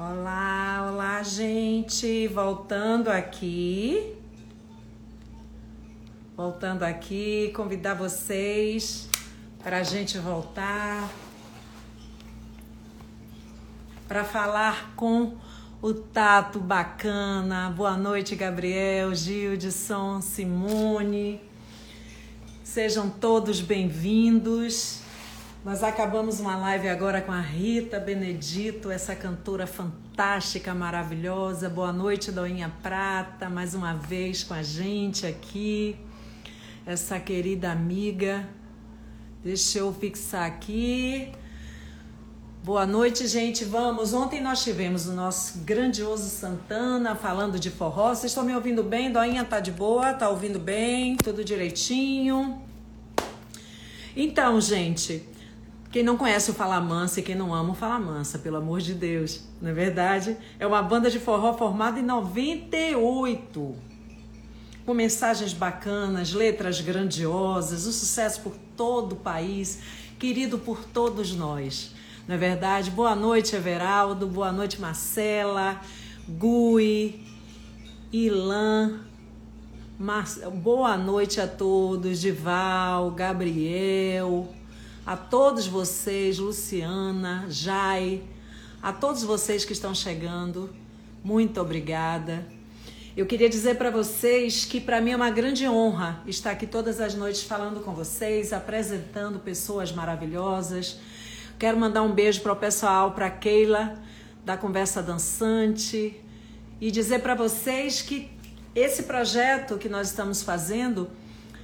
Olá, olá, gente. Voltando aqui. Voltando aqui, convidar vocês para a gente voltar para falar com o Tato Bacana. Boa noite, Gabriel, Gildson, Simone. Sejam todos bem-vindos. Nós acabamos uma live agora com a Rita Benedito, essa cantora fantástica, maravilhosa. Boa noite, Doinha Prata, mais uma vez com a gente aqui. Essa querida amiga. Deixa eu fixar aqui. Boa noite, gente. Vamos. Ontem nós tivemos o nosso grandioso Santana falando de forró. Vocês estão me ouvindo bem? Doinha tá de boa? Tá ouvindo bem? Tudo direitinho? Então, gente, quem não conhece o Fala Mansa e quem não ama o Fala Mansa, pelo amor de Deus, não é verdade? É uma banda de forró formada em 98. Com mensagens bacanas, letras grandiosas, o um sucesso por todo o país, querido por todos nós. Não é verdade? Boa noite, Everaldo. Boa noite, Marcela, Gui, Ilan. Mar... Boa noite a todos, Dival, Gabriel, a todos vocês, Luciana, Jai, a todos vocês que estão chegando, muito obrigada. Eu queria dizer para vocês que para mim é uma grande honra estar aqui todas as noites falando com vocês, apresentando pessoas maravilhosas. Quero mandar um beijo para o pessoal, para Keila da Conversa Dançante e dizer para vocês que esse projeto que nós estamos fazendo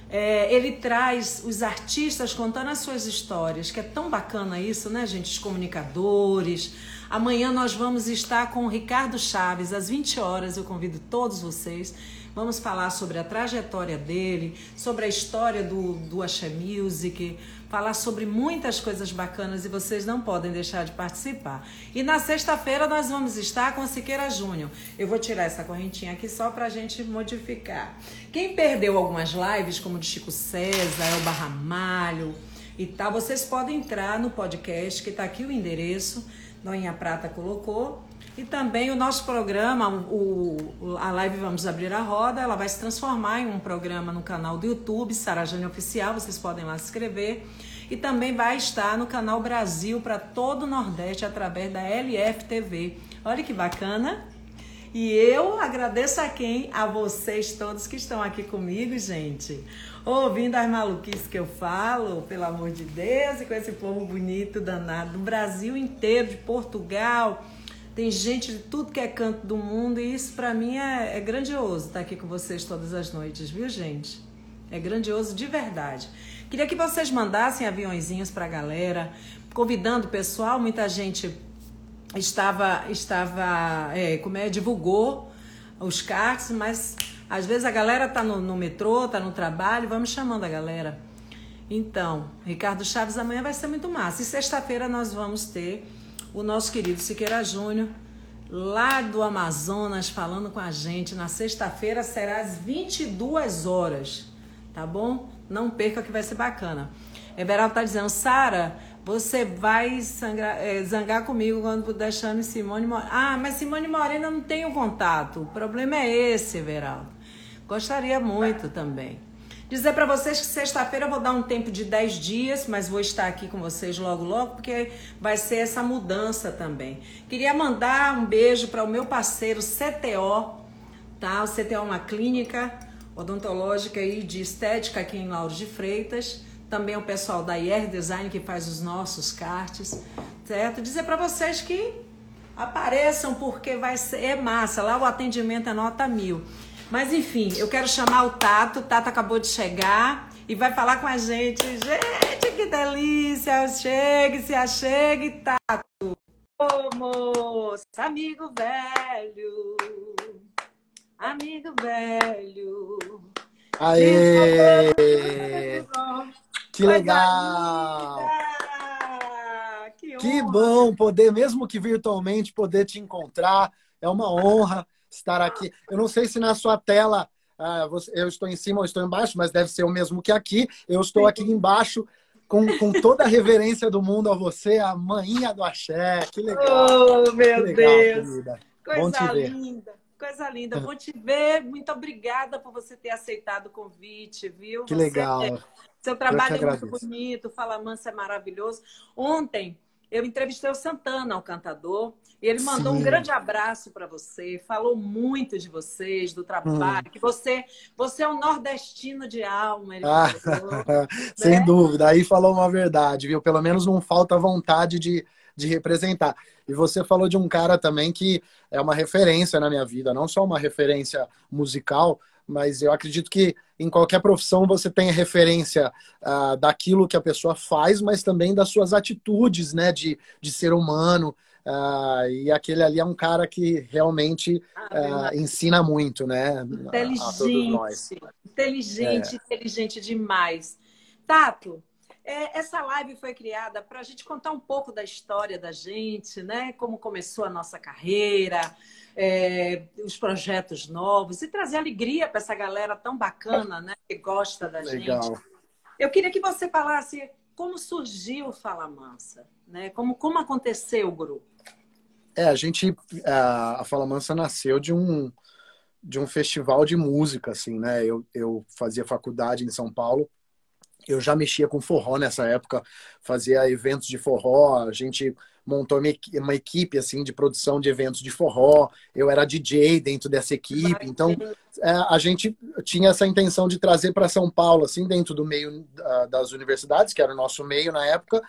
é, ele traz os artistas contando as suas histórias, que é tão bacana isso, né, gente? Os comunicadores. Amanhã nós vamos estar com o Ricardo Chaves, às 20 horas. Eu convido todos vocês. Vamos falar sobre a trajetória dele, sobre a história do, do Axé Music, falar sobre muitas coisas bacanas e vocês não podem deixar de participar. E na sexta-feira nós vamos estar com a Siqueira Júnior. Eu vou tirar essa correntinha aqui só para a gente modificar. Quem perdeu algumas lives, como de Chico César, Elba Ramalho e tal, vocês podem entrar no podcast, que está aqui o endereço, Noinha Prata colocou. E também o nosso programa, o, a live Vamos Abrir a Roda, ela vai se transformar em um programa no canal do YouTube, Sarajane Oficial, vocês podem lá se inscrever e também vai estar no canal Brasil para todo o Nordeste através da LFTV. Olha que bacana! E eu agradeço a quem? A vocês todos que estão aqui comigo, gente. Ouvindo as maluquices que eu falo, pelo amor de Deus, e com esse povo bonito, danado, do Brasil inteiro, de Portugal. Tem gente de tudo que é canto do mundo e isso para mim é, é grandioso estar aqui com vocês todas as noites, viu, gente? É grandioso de verdade. Queria que vocês mandassem aviãozinhos para a galera, convidando o pessoal. Muita gente estava, estava é, como é, divulgou os cards, mas às vezes a galera tá no, no metrô, tá no trabalho, vamos chamando a galera. Então, Ricardo Chaves amanhã vai ser muito massa. E sexta-feira nós vamos ter o nosso querido Siqueira Júnior, lá do Amazonas, falando com a gente. Na sexta-feira será às 22 horas, tá bom? Não perca que vai ser bacana. Everaldo tá dizendo, Sara, você vai sangrar, é, zangar comigo quando puder chame Simone. Ah, mas Simone Morena não tem o contato. O problema é esse, Everaldo. Gostaria muito também. Dizer para vocês que sexta-feira eu vou dar um tempo de 10 dias, mas vou estar aqui com vocês logo, logo, porque vai ser essa mudança também. Queria mandar um beijo para o meu parceiro CTO, tá? O CTO é uma clínica odontológica e de estética aqui em Lauro de Freitas. Também o pessoal da IR Design que faz os nossos cartes, certo? Dizer para vocês que apareçam porque vai ser é massa. Lá o atendimento é nota mil. Mas enfim, eu quero chamar o Tato. O Tato acabou de chegar e vai falar com a gente. Gente, que delícia! Chegue, se achegue, Tato. Ô, moço, amigo velho. Amigo velho. Aê! Que legal! Que, que bom poder, mesmo que virtualmente, poder te encontrar. É uma honra estar aqui. Eu não sei se na sua tela uh, você, eu estou em cima ou estou embaixo, mas deve ser o mesmo que aqui. Eu estou aqui embaixo com, com toda a reverência do mundo a você, a manhinha do axé. Que legal. Oh, meu legal, Deus. Querida. Coisa linda. Coisa linda. Bom te ver. Muito obrigada por você ter aceitado o convite, viu? Que você, legal. Seu trabalho é muito bonito, Fala Mansa é maravilhoso. Ontem eu entrevistei o Santana, o cantador, e ele mandou Sim. um grande abraço para você, falou muito de vocês, do trabalho, hum. que você, você é um nordestino de alma. Ah, sem né? dúvida, aí falou uma verdade, viu? Pelo menos não falta vontade de, de representar. E você falou de um cara também que é uma referência na minha vida, não só uma referência musical, mas eu acredito que em qualquer profissão você tem referência uh, daquilo que a pessoa faz, mas também das suas atitudes, né, de, de ser humano. Uh, e aquele ali é um cara que realmente ah, uh, ensina muito, né? Inteligente, inteligente, é. inteligente demais. Tato, é, essa live foi criada para a gente contar um pouco da história da gente, né? Como começou a nossa carreira, é, os projetos novos e trazer alegria para essa galera tão bacana, né? Que gosta da Legal. gente. Eu queria que você falasse como surgiu o Fala Mansa, né? Como, como aconteceu o grupo? É, a gente, a, a Fala Mansa nasceu de um, de um festival de música, assim, né? Eu, eu fazia faculdade em São Paulo, eu já mexia com forró nessa época, fazia eventos de forró, a gente montou uma equipe assim de produção de eventos de forró. Eu era DJ dentro dessa equipe, então é, a gente tinha essa intenção de trazer para São Paulo, assim, dentro do meio das universidades, que era o nosso meio na época,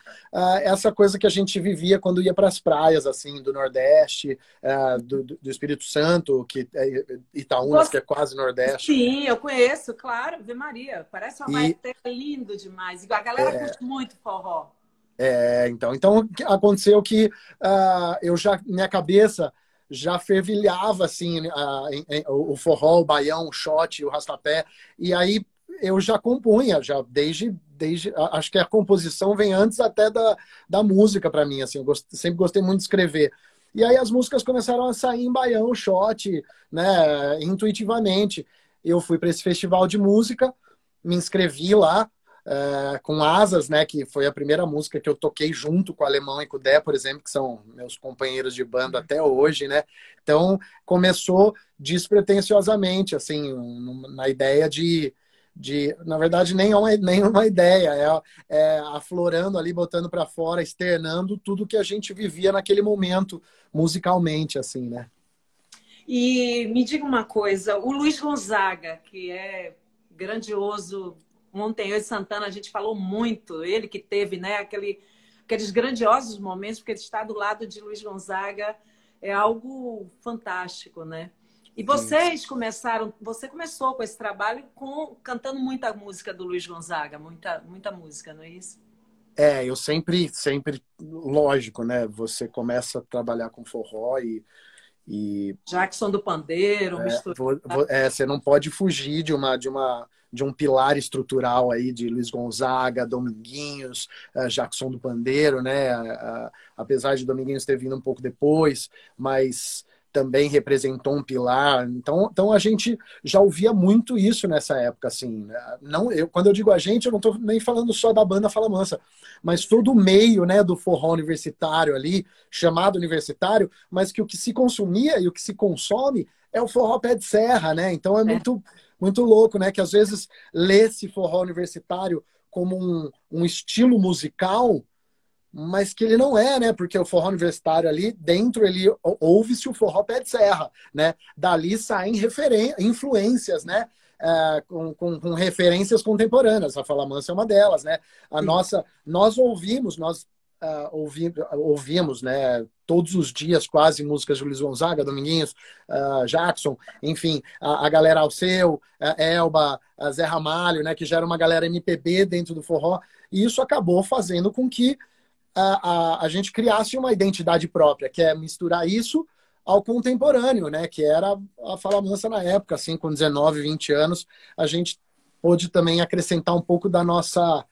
essa coisa que a gente vivia quando ia para as praias, assim, do Nordeste, é, do, do, Espírito Santo, que é Itaúnas, Você... que é quase Nordeste. Sim, eu conheço, claro, Ave Maria. Parece uma e... lindo demais. A galera é... curte muito forró. É, então, então aconteceu que uh, eu já minha cabeça já fervilhava assim uh, em, em, o forró, o baião, o shot, o rastapé, e aí eu já compunha já desde desde acho que a composição vem antes até da, da música para mim assim eu gost, sempre gostei muito de escrever e aí as músicas começaram a sair em baião, shot, né, intuitivamente. Eu fui para esse festival de música, me inscrevi lá, é, com Asas, né, que foi a primeira música que eu toquei junto com o Alemão e com o Dé, por exemplo, que são meus companheiros de banda até hoje, né? Então começou despretensiosamente, assim, na ideia de, de na verdade nem uma, nem uma ideia, é, é aflorando ali, botando para fora, externando tudo que a gente vivia naquele momento musicalmente, assim, né? E me diga uma coisa, o Luiz Gonzaga, que é grandioso Ontem eu e Santana a gente falou muito, ele que teve né, aquele, aqueles grandiosos momentos, porque estar do lado de Luiz Gonzaga é algo fantástico, né? E vocês Sim. começaram, você começou com esse trabalho com cantando muita música do Luiz Gonzaga, muita muita música, não é isso? É, eu sempre sempre lógico, né? Você começa a trabalhar com forró e e Jackson do pandeiro, é, vou, vou, é, você não pode fugir de uma de uma de um pilar estrutural aí de Luiz Gonzaga, Dominguinhos, uh, Jackson do Pandeiro, né? Uh, apesar de Dominguinhos ter vindo um pouco depois, mas também representou um pilar. Então, então a gente já ouvia muito isso nessa época, assim. Né? Não, eu, quando eu digo a gente, eu não estou nem falando só da banda Fala Mansa, mas todo o meio, né, do forró universitário ali, chamado universitário, mas que o que se consumia e o que se consome é o forró pé de serra, né? Então é, é. muito muito louco, né? Que às vezes lê-se forró universitário como um, um estilo musical, mas que ele não é, né? Porque o forró universitário ali dentro ele ouve-se o forró pé de serra, né? Dali saem influências, né? É, com, com, com, referências contemporâneas. A Fala Mansa é uma delas, né? A Sim. nossa, nós ouvimos, nós uh, ouvi, ouvimos, né, todos os dias quase músicas de Luiz Gonzaga, Dominguinhos, uh, Jackson, enfim, a, a galera Alceu, a Elba, a Zé Ramalho, né, que já era uma galera MPB dentro do forró, e isso acabou fazendo com que a, a, a gente criasse uma identidade própria, que é misturar isso ao contemporâneo, né, que era a Fala Mansa na época, assim, com 19, 20 anos, a gente pôde também acrescentar um pouco da nossa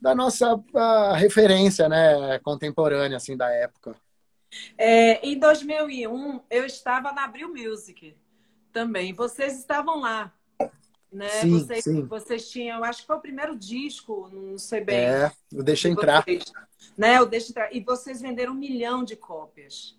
da nossa uh, referência né, contemporânea assim da época. É, em 2001 eu estava na Abril Music também. Vocês estavam lá. né? Sim, vocês, sim. vocês tinham, eu acho que foi o primeiro disco, não sei bem. É, o Deixa Entrar. Vocês, né? O Deixa Entrar. E vocês venderam um milhão de cópias,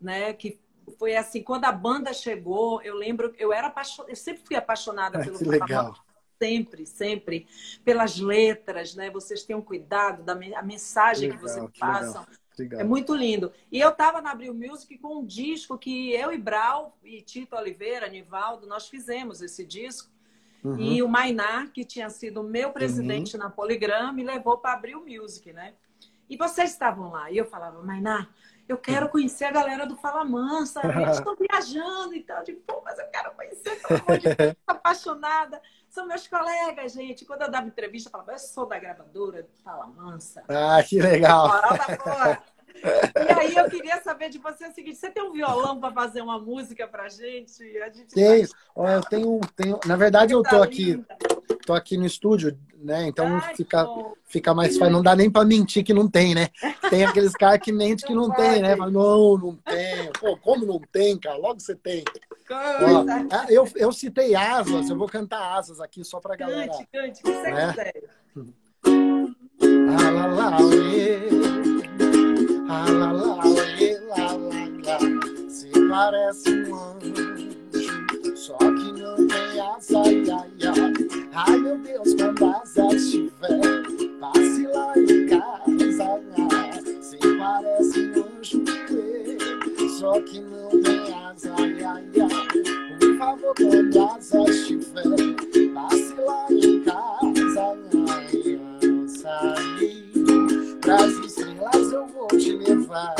né? Que foi assim, quando a banda chegou, eu lembro, eu era apaixonada, eu sempre fui apaixonada pelo que legal. Sempre, sempre pelas letras, né? Vocês tenham cuidado da a mensagem que, legal, que vocês que passam. Legal. É muito lindo. E eu estava na Abril Music com um disco que eu e Brau e Tito Oliveira, Nivaldo, nós fizemos esse disco. Uhum. E o Mainar, que tinha sido meu presidente uhum. na Poligram, me levou para Abril Music, né? E vocês estavam lá. E eu falava, Mainar, eu quero conhecer a galera do Fala Mansa, estou viajando e tal. Digo, pô, mas eu quero conhecer, pelo amor de Deus, apaixonada. São meus colegas, gente. Quando eu dava entrevista, eu falava, eu sou da gravadora do Fala Mansa. Ah, que legal. E aí eu queria saber de você o seguinte: você tem um violão para fazer uma música pra gente? A gente Tenho. Vai... Eu tenho, tenho. Na verdade, eu tô aqui. Tô aqui no estúdio, né? Então Ai, fica, fica mais fácil. Não dá nem para mentir que não tem, né? Tem aqueles caras que mentem que não, não tem, né? Fala, não, não tem. Pô, como não tem, cara? Logo você tem. Ó, ah, eu, eu citei asas, eu vou cantar asas aqui só pra galera. Cante, cante, que você né? quiser. Ah, lá, lá, ah, lá, lá, lá, lá, Se parece um anjo, só que não tem asa, ai, ai, ai. Meu Deus, quando asa estiver, passe lá em casa. Se parece um anjo, só que não tem asa, ai, ai, ai. Por favor, quando asa estiver, passe lá em casa. Ai, ai, sair pras estrelas eu vou te levar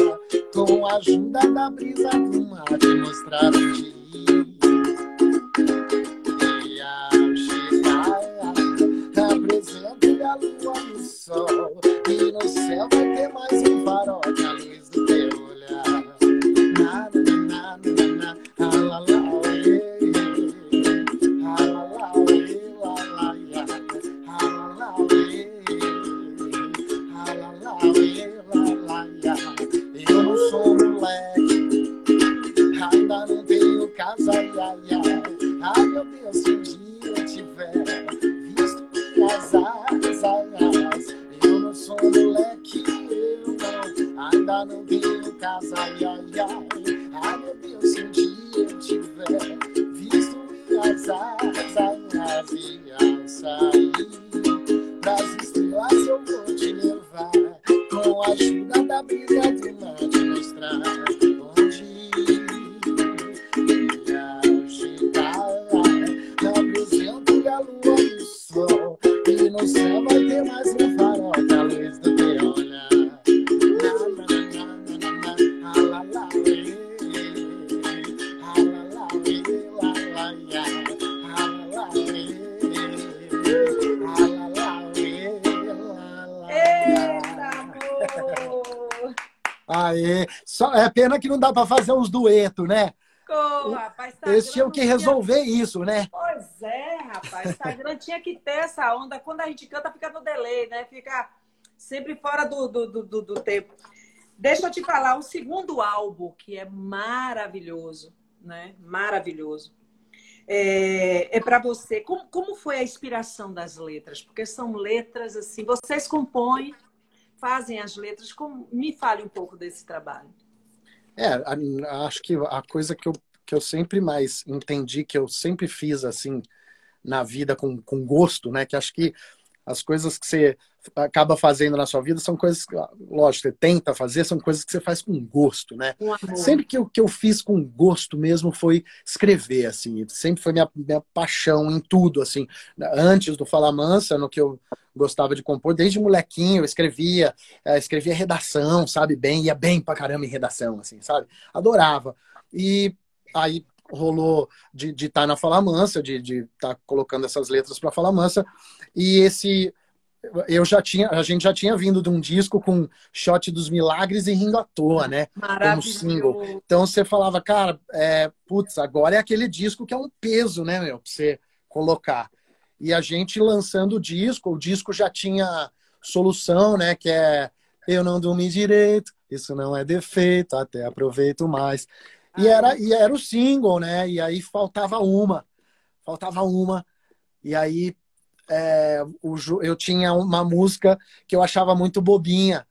Com a ajuda da brisa do mar Te mostrar onde pena que não dá para fazer uns duetos, né? Pô, rapaz, Eles tinham que resolver tinha... isso, né? Pois é, rapaz. Instagram tinha que ter essa onda. Quando a gente canta, fica no delay, né? Fica sempre fora do, do, do, do tempo. Deixa eu te falar, o segundo álbum, que é maravilhoso, né? Maravilhoso. É, é para você. Como, como foi a inspiração das letras? Porque são letras assim, vocês compõem fazem as letras. Como... Me fale um pouco desse trabalho. É, acho que a coisa que eu, que eu sempre mais entendi, que eu sempre fiz assim na vida com, com gosto, né? Que acho que as coisas que você acaba fazendo na sua vida são coisas que, lógico, você tenta fazer, são coisas que você faz com gosto, né? Sempre que eu, que eu fiz com gosto mesmo foi escrever, assim. Sempre foi minha, minha paixão em tudo, assim. Antes do Fala Mansa, no que eu gostava de compor, desde molequinho eu escrevia, é, escrevia redação, sabe, bem, ia bem pra caramba em redação, assim, sabe? Adorava. E aí rolou de estar tá na Fala Mansa, de estar tá colocando essas letras para Fala Mansa, e esse eu já tinha, a gente já tinha vindo de um disco com Shot dos Milagres e Rindo à Toa, né? Como single. Então você falava, cara, é, putz, agora é aquele disco que é um peso, né, meu, pra você colocar. E a gente lançando o disco, o disco já tinha solução, né? Que é Eu não dormi direito, isso não é defeito, até aproveito mais. E era, e era o single, né? E aí faltava uma. Faltava uma E aí é, o, eu tinha uma música que eu achava muito bobinha.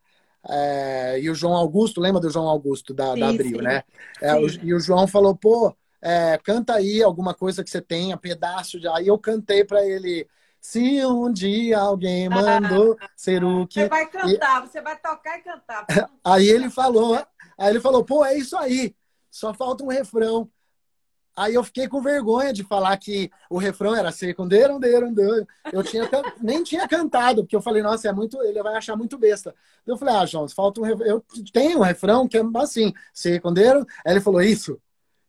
É, e o João Augusto, lembra do João Augusto da, sim, da Abril, sim. né? É, o, e o João falou, pô, é, canta aí alguma coisa que você tenha, pedaço de. Aí eu cantei para ele. Se um dia alguém mandou ah, ser o que. Você vai cantar, e... você vai tocar e cantar. Aí ele falou, aí ele falou, pô, é isso aí. Só falta um refrão. Aí eu fiquei com vergonha de falar que o refrão era secundeiro, eu tinha nem tinha cantado, porque eu falei, nossa, é muito, ele vai achar muito besta. Eu falei, ah, João, falta um refrão. Eu tenho um refrão que é assim, secundeiro. Aí ele falou, isso.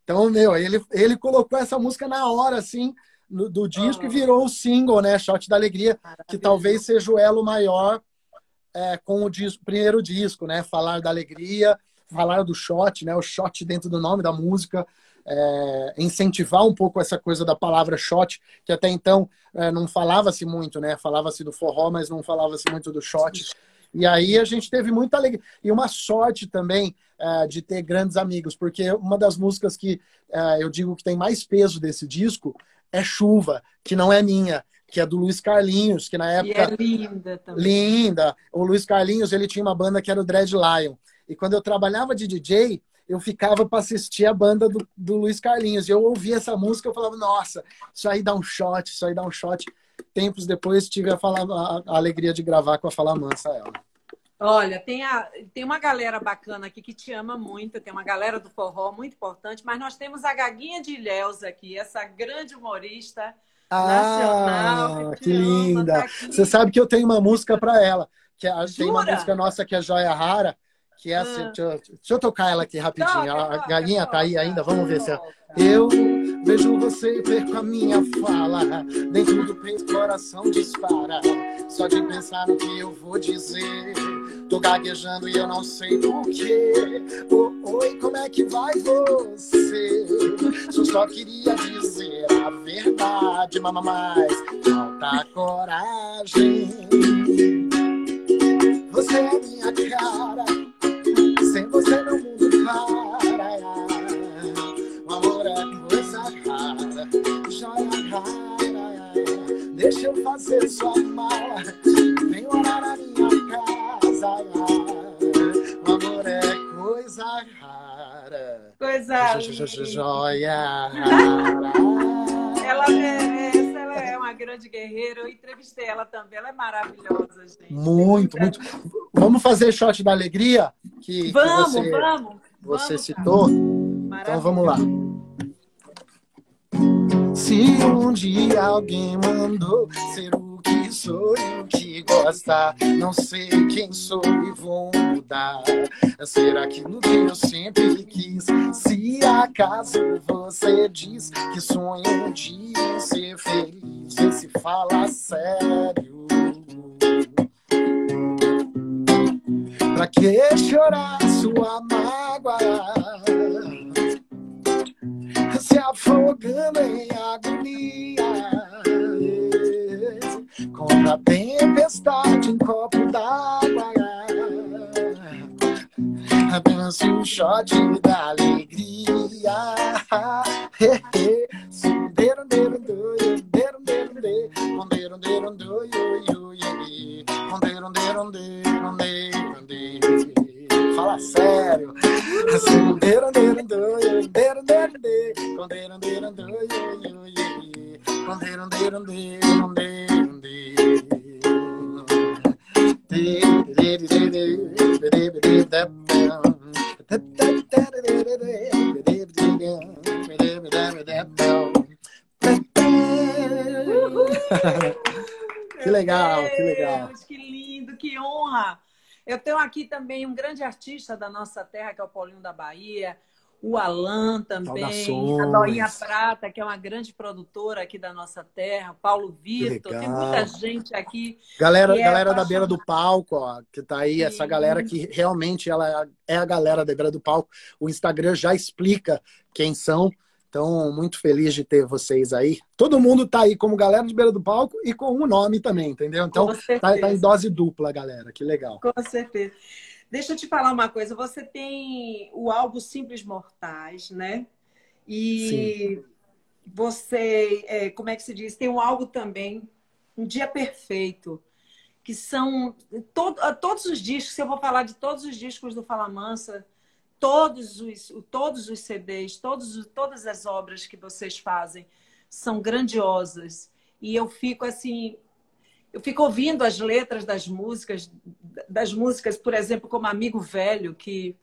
Então, meu, ele, ele colocou essa música na hora, assim, no, do disco e virou o single, né? Shot da Alegria, que talvez seja o elo maior é, com o disco, primeiro disco, né? Falar da alegria, falar do shot, né? O shot dentro do nome da música é, incentivar um pouco essa coisa da palavra shot, que até então é, não falava-se muito, né? Falava-se do forró, mas não falava-se muito do shot. E aí a gente teve muita alegria. E uma sorte também é, de ter grandes amigos, porque uma das músicas que é, eu digo que tem mais peso desse disco é Chuva, que não é minha, que é do Luiz Carlinhos, que na época. E é linda também. Linda. O Luiz Carlinhos, ele tinha uma banda que era o Dread Lion. E quando eu trabalhava de DJ, eu ficava para assistir a banda do, do Luiz Carlinhos. E eu ouvia essa música, eu falava, nossa, isso aí dá um shot, isso aí dá um shot. Tempos depois tive a, falar, a, a alegria de gravar com a Fala Mansa ela. Olha, tem, a, tem uma galera bacana aqui que te ama muito, tem uma galera do forró muito importante, mas nós temos a Gaguinha de Ilhéus aqui, essa grande humorista ah, nacional. Que, que linda! Ama, tá Você sabe que eu tenho uma música para ela, que é, tem uma música nossa que é Joia Rara, que é assim, deixa, eu, deixa, eu tocar ela aqui rapidinho. A galinha tá aí ainda, vamos ver se é. Eu vejo você e perco a minha fala. Dentro do peito, coração dispara. Só de pensar no que eu vou dizer. Tô gaguejando e eu não sei porquê. Oh, oi, como é que vai você? Eu só queria dizer a verdade, mama, mas falta coragem. Você é minha cara você meu mundo para. O amor é coisa rara, joia rara. Deixa eu fazer sua mala, vem morar na minha casa. O amor é coisa rara. Coisa joia rara. Ela merece, ela é uma grande guerreira. Eu entrevistei ela também, ela é maravilhosa, gente. Muito, muito. Vamos fazer shot da alegria? Que, vamos, que você, vamos. Você vamos, citou? Então vamos lá. Se um dia alguém mandou ser o que sou e o que gosta, não sei quem sou e vou mudar. Ser aquilo que eu sempre quis. Se acaso você diz que sonha um dia ser feliz, se fala sério. Pra que chorar sua mágoa? Se afogando em agonia. Com a tempestade em copo d'água. Dance um shot da alegria. Sundeiro, deiro, doio, deiro, deiro, deiro Deiro, deiro, doio, Deiro, deiro, deiro, deiro fala sério. Que legal, que legal. Que lindo, que honra. Eu tenho aqui também um grande artista da nossa terra, que é o Paulinho da Bahia, o Alan também, a Doinha Prata, que é uma grande produtora aqui da nossa terra, Paulo Vitor, tem muita gente aqui. Galera, é galera da beira do palco, ó, que tá aí, Sim. essa galera que realmente ela é a galera da beira do palco. O Instagram já explica quem são. Então, muito feliz de ter vocês aí. Todo mundo tá aí como galera de beira do palco e com um nome também, entendeu? Então, tá, tá, em dose dupla, galera. Que legal. Com certeza. Deixa eu te falar uma coisa. Você tem o álbum Simples Mortais, né? E Sim. você, é, como é que se diz? Tem um algo também, um dia perfeito, que são todo, todos os discos, se eu vou falar de todos os discos do Fala Mansa, todos os, todos os CDs, todos, todas as obras que vocês fazem são grandiosas. E eu fico assim, eu fico ouvindo as letras das músicas, das músicas, por exemplo, como Amigo Velho, que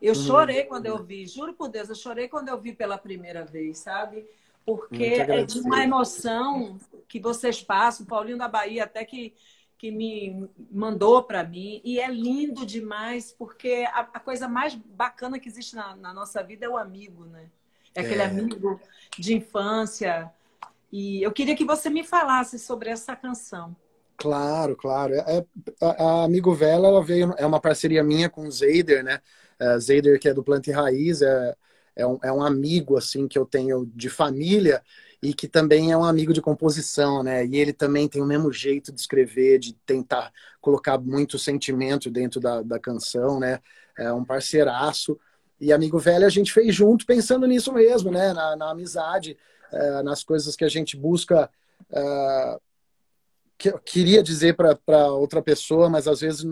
eu uhum. chorei quando eu vi, juro por Deus, eu chorei quando eu vi pela primeira vez, sabe? Porque é de uma emoção que vocês passam, o Paulinho da Bahia até que, que me mandou para mim, e é lindo demais, porque a, a, coisa mais bacana que existe na, na, nossa vida é o amigo, né? É aquele é. amigo de infância. E eu queria que você me falasse sobre essa canção. Claro, claro. É, a, a Amigo Vela ela veio, é uma parceria minha com o Zeider, né? Uh, Zeider, que é do Planta e Raiz, é, é, um, é um amigo, assim, que eu tenho de família e que também é um amigo de composição, né? E ele também tem o mesmo jeito de escrever, de tentar colocar muito sentimento dentro da, da canção, né? É um parceiraço. E Amigo Velho a gente fez junto pensando nisso mesmo, né? Na, na amizade, é, nas coisas que a gente busca. É, que, queria dizer para outra pessoa, mas às vezes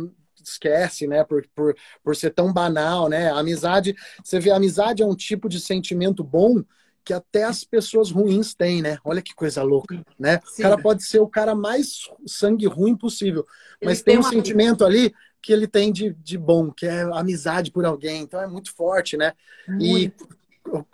esquece, né? Por, por, por ser tão banal, né? A amizade, você vê, a amizade é um tipo de sentimento bom que até as pessoas ruins têm, né? Olha que coisa louca, né? Sim. O cara pode ser o cara mais sangue ruim possível, mas tem, tem um sentimento ali que ele tem de, de bom, que é amizade por alguém. Então é muito forte, né? Muito.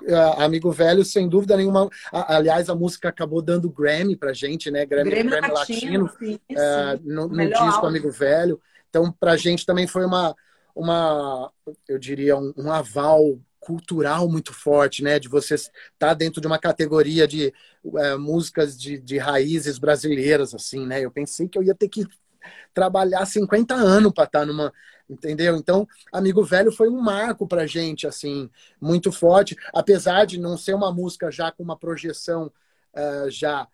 E Amigo Velho, sem dúvida nenhuma. Aliás, a música acabou dando Grammy pra gente, né? Grammy, Grammy, Grammy Latino, Latino sim, é, no, no disco. Amigo Velho. Então, para a gente também foi uma, uma eu diria, um, um, aval cultural muito forte, né? De você estar tá dentro de uma categoria de é, músicas de, de raízes brasileiras, assim, né? Eu pensei que eu ia ter que trabalhar 50 anos para estar tá numa. Entendeu? Então, Amigo Velho foi um marco para gente, assim, muito forte. Apesar de não ser uma música já com uma projeção uh, já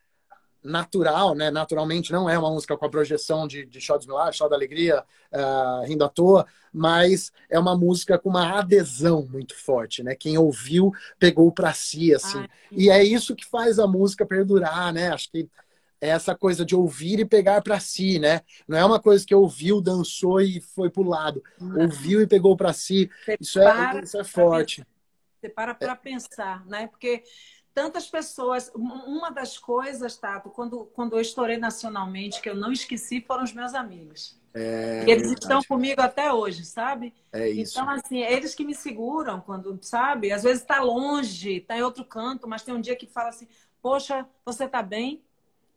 natural, né? Naturalmente não é uma música com a projeção de, de Show dos Milagres, Show da Alegria, uh, Rindo à Toa, mas é uma música com uma adesão muito forte, né? Quem ouviu pegou para si, assim. Ai. E é isso que faz a música perdurar, né? Acho que é essa coisa de ouvir e pegar para si, né? Não é uma coisa que ouviu, dançou e foi pro lado. Não. Ouviu e pegou para si. isso é, isso é forte. Você para para é. pensar, né? Porque tantas pessoas. Uma das coisas, Tato, quando, quando eu estourei nacionalmente, que eu não esqueci, foram os meus amigos. É, eles verdade. estão comigo até hoje, sabe? É isso. Então, assim, é eles que me seguram quando, sabe? Às vezes está longe, está em outro canto, mas tem um dia que fala assim: Poxa, você está bem?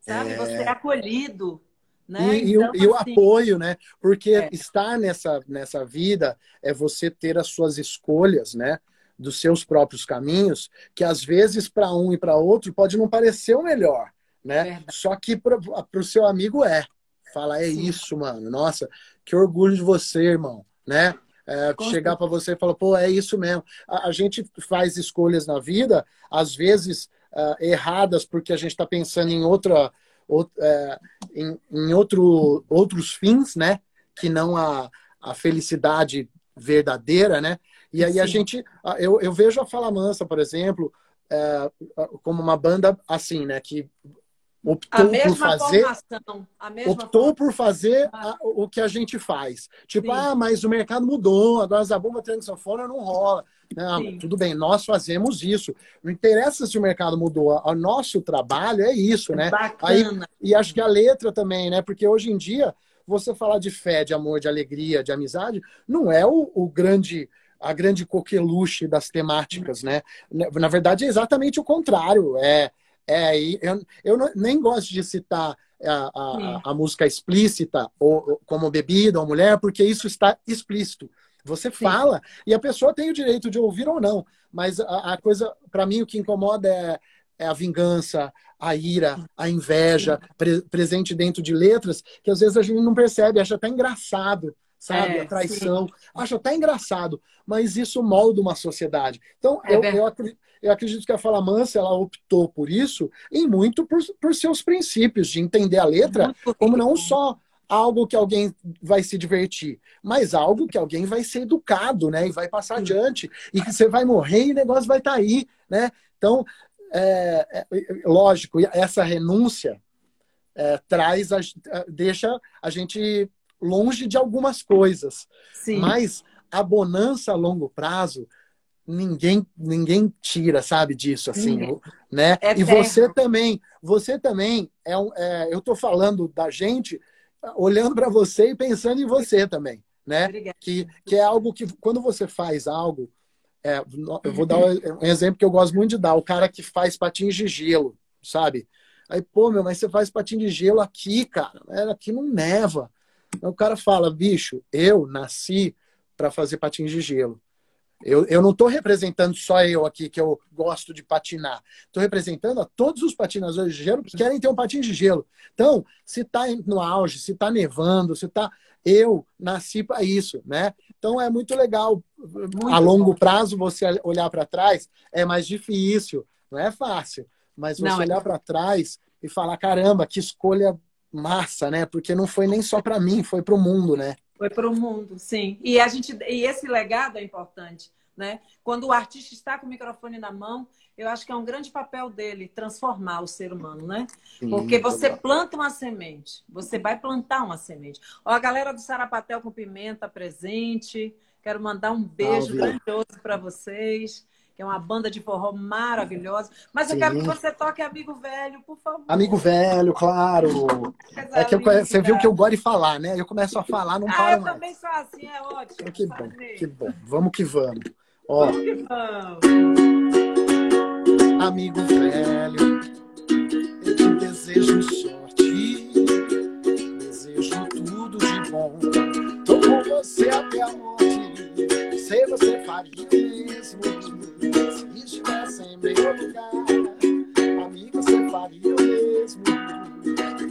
Sabe? É... Você é acolhido. Né? E, então, e, o, assim... e, o, apoio, né? Porque é. estar nessa, nessa vida é você ter as suas escolhas, né? Dos seus próprios caminhos, que às vezes para um e para outro pode não parecer o melhor, né? Verdade. Só que para o seu amigo é. Fala, é Sim. isso, mano. Nossa, que orgulho de você, irmão, né? É, chegar para você e falar, pô, é isso mesmo. A, a, gente faz escolhas na vida, às vezes uh, erradas, porque a gente está pensando em outra, é, em, em outro, outros fins, né? Que não a, a felicidade verdadeira, né? E aí Sim. a gente, eu, eu vejo a Fala Mansa, por exemplo, é, como uma banda assim, né? Que optou por fazer optou por fazer a, o que a gente faz. Tipo Sim. ah mas o mercado mudou agora a bomba treino sanfona não rola. Não, tudo bem nós fazemos isso. Não interessa se o mercado mudou o nosso trabalho é isso né? Aí, e acho que a letra também né? Porque hoje em dia você falar de fé de amor de alegria de amizade não é o, o grande a grande coqueluche das temáticas, né? Na verdade, é exatamente o contrário. É, é eu, eu nem gosto de citar a, a, a, música explícita ou, como bebida ou mulher, porque isso está explícito. Você Sim. fala e a pessoa tem o direito de ouvir ou não, mas a, a coisa, para mim, o que incomoda é, é, a vingança, a ira, a inveja, pre, presente dentro de letras, que às vezes a gente não percebe, acha até engraçado sabe? É, a traição. Sim. Acho até engraçado, mas isso molda uma sociedade. Então, é eu, eu, acredito, eu, acredito que a Fala Mansa ela optou por isso e muito por, por seus princípios, de entender a letra como não só algo que alguém vai se divertir, mas algo que alguém vai ser educado, né? E vai passar Sim. adiante. E que você vai morrer e o negócio vai estar tá aí, né? Então, é, é, lógico, essa renúncia é, traz, a, deixa a gente longe de algumas coisas. Sim. Mas a bonança a longo prazo, ninguém ninguém tira, sabe, disso, assim, né? É e você também, você também, é, um, é eu estou falando da gente, olhando para você e pensando em você também, né? Que, que é algo que, quando você faz algo, é, eu vou dar um exemplo que eu gosto muito de dar, o cara que faz patins de gelo, sabe? Aí, pô, meu, mas você faz patins de gelo aqui, cara, aqui não neva. O cara fala, bicho, eu nasci para fazer patins de gelo. Eu, eu não estou representando só eu aqui, que eu gosto de patinar. Estou representando a todos os patinadores de gelo que querem ter um patinho de gelo. Então, se está no auge, se está nevando, se está. Eu nasci para isso, né? Então é muito legal. Muito a longo bom. prazo, você olhar para trás é mais difícil, não é fácil. Mas você não, é olhar é... para trás e falar: caramba, que escolha massa, né? Porque não foi nem só para mim, foi para o mundo, né? Foi para o mundo, sim. E a gente e esse legado é importante, né? Quando o artista está com o microfone na mão, eu acho que é um grande papel dele transformar o ser humano, né? Sim, Porque você planta uma semente, você vai plantar uma semente. Ó, a galera do Sarapatel com Pimenta presente. Quero mandar um beijo grandioso para vocês que é uma banda de forró maravilhosa. Mas eu Sim. quero que você toque Amigo Velho, por favor. Amigo Velho, claro. é que eu, você viu que eu gosto de falar, né? Eu começo a falar, não ah, para eu mais. também sou assim, é ótimo. Que bom, que bom. Vamos que vamos. Ó, vamos que vamos. Amigo Velho, eu te desejo sorte, desejo tudo de bom. Tô com você até a morte, sei você faria mesmo meu lugar. Amigo, você faria o mesmo.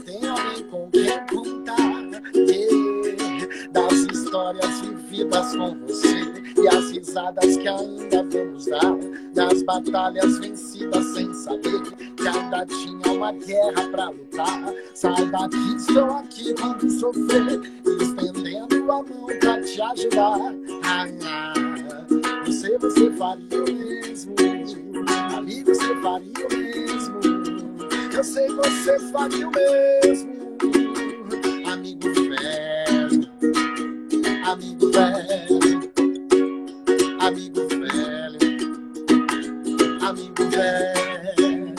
Tem alguém com quem contar das histórias vividas com você e as risadas que ainda vamos dar, das batalhas vencidas sem saber que ainda tinha uma guerra pra lutar. Saiba que estou aqui quando sofrer, estendendo a mão pra te ajudar. Ah, ah, você, você faria o mesmo amigo, você faria o mesmo. Eu sei você faria o mesmo. Amigo velho, amigo velho, amigo velho, amigo velho.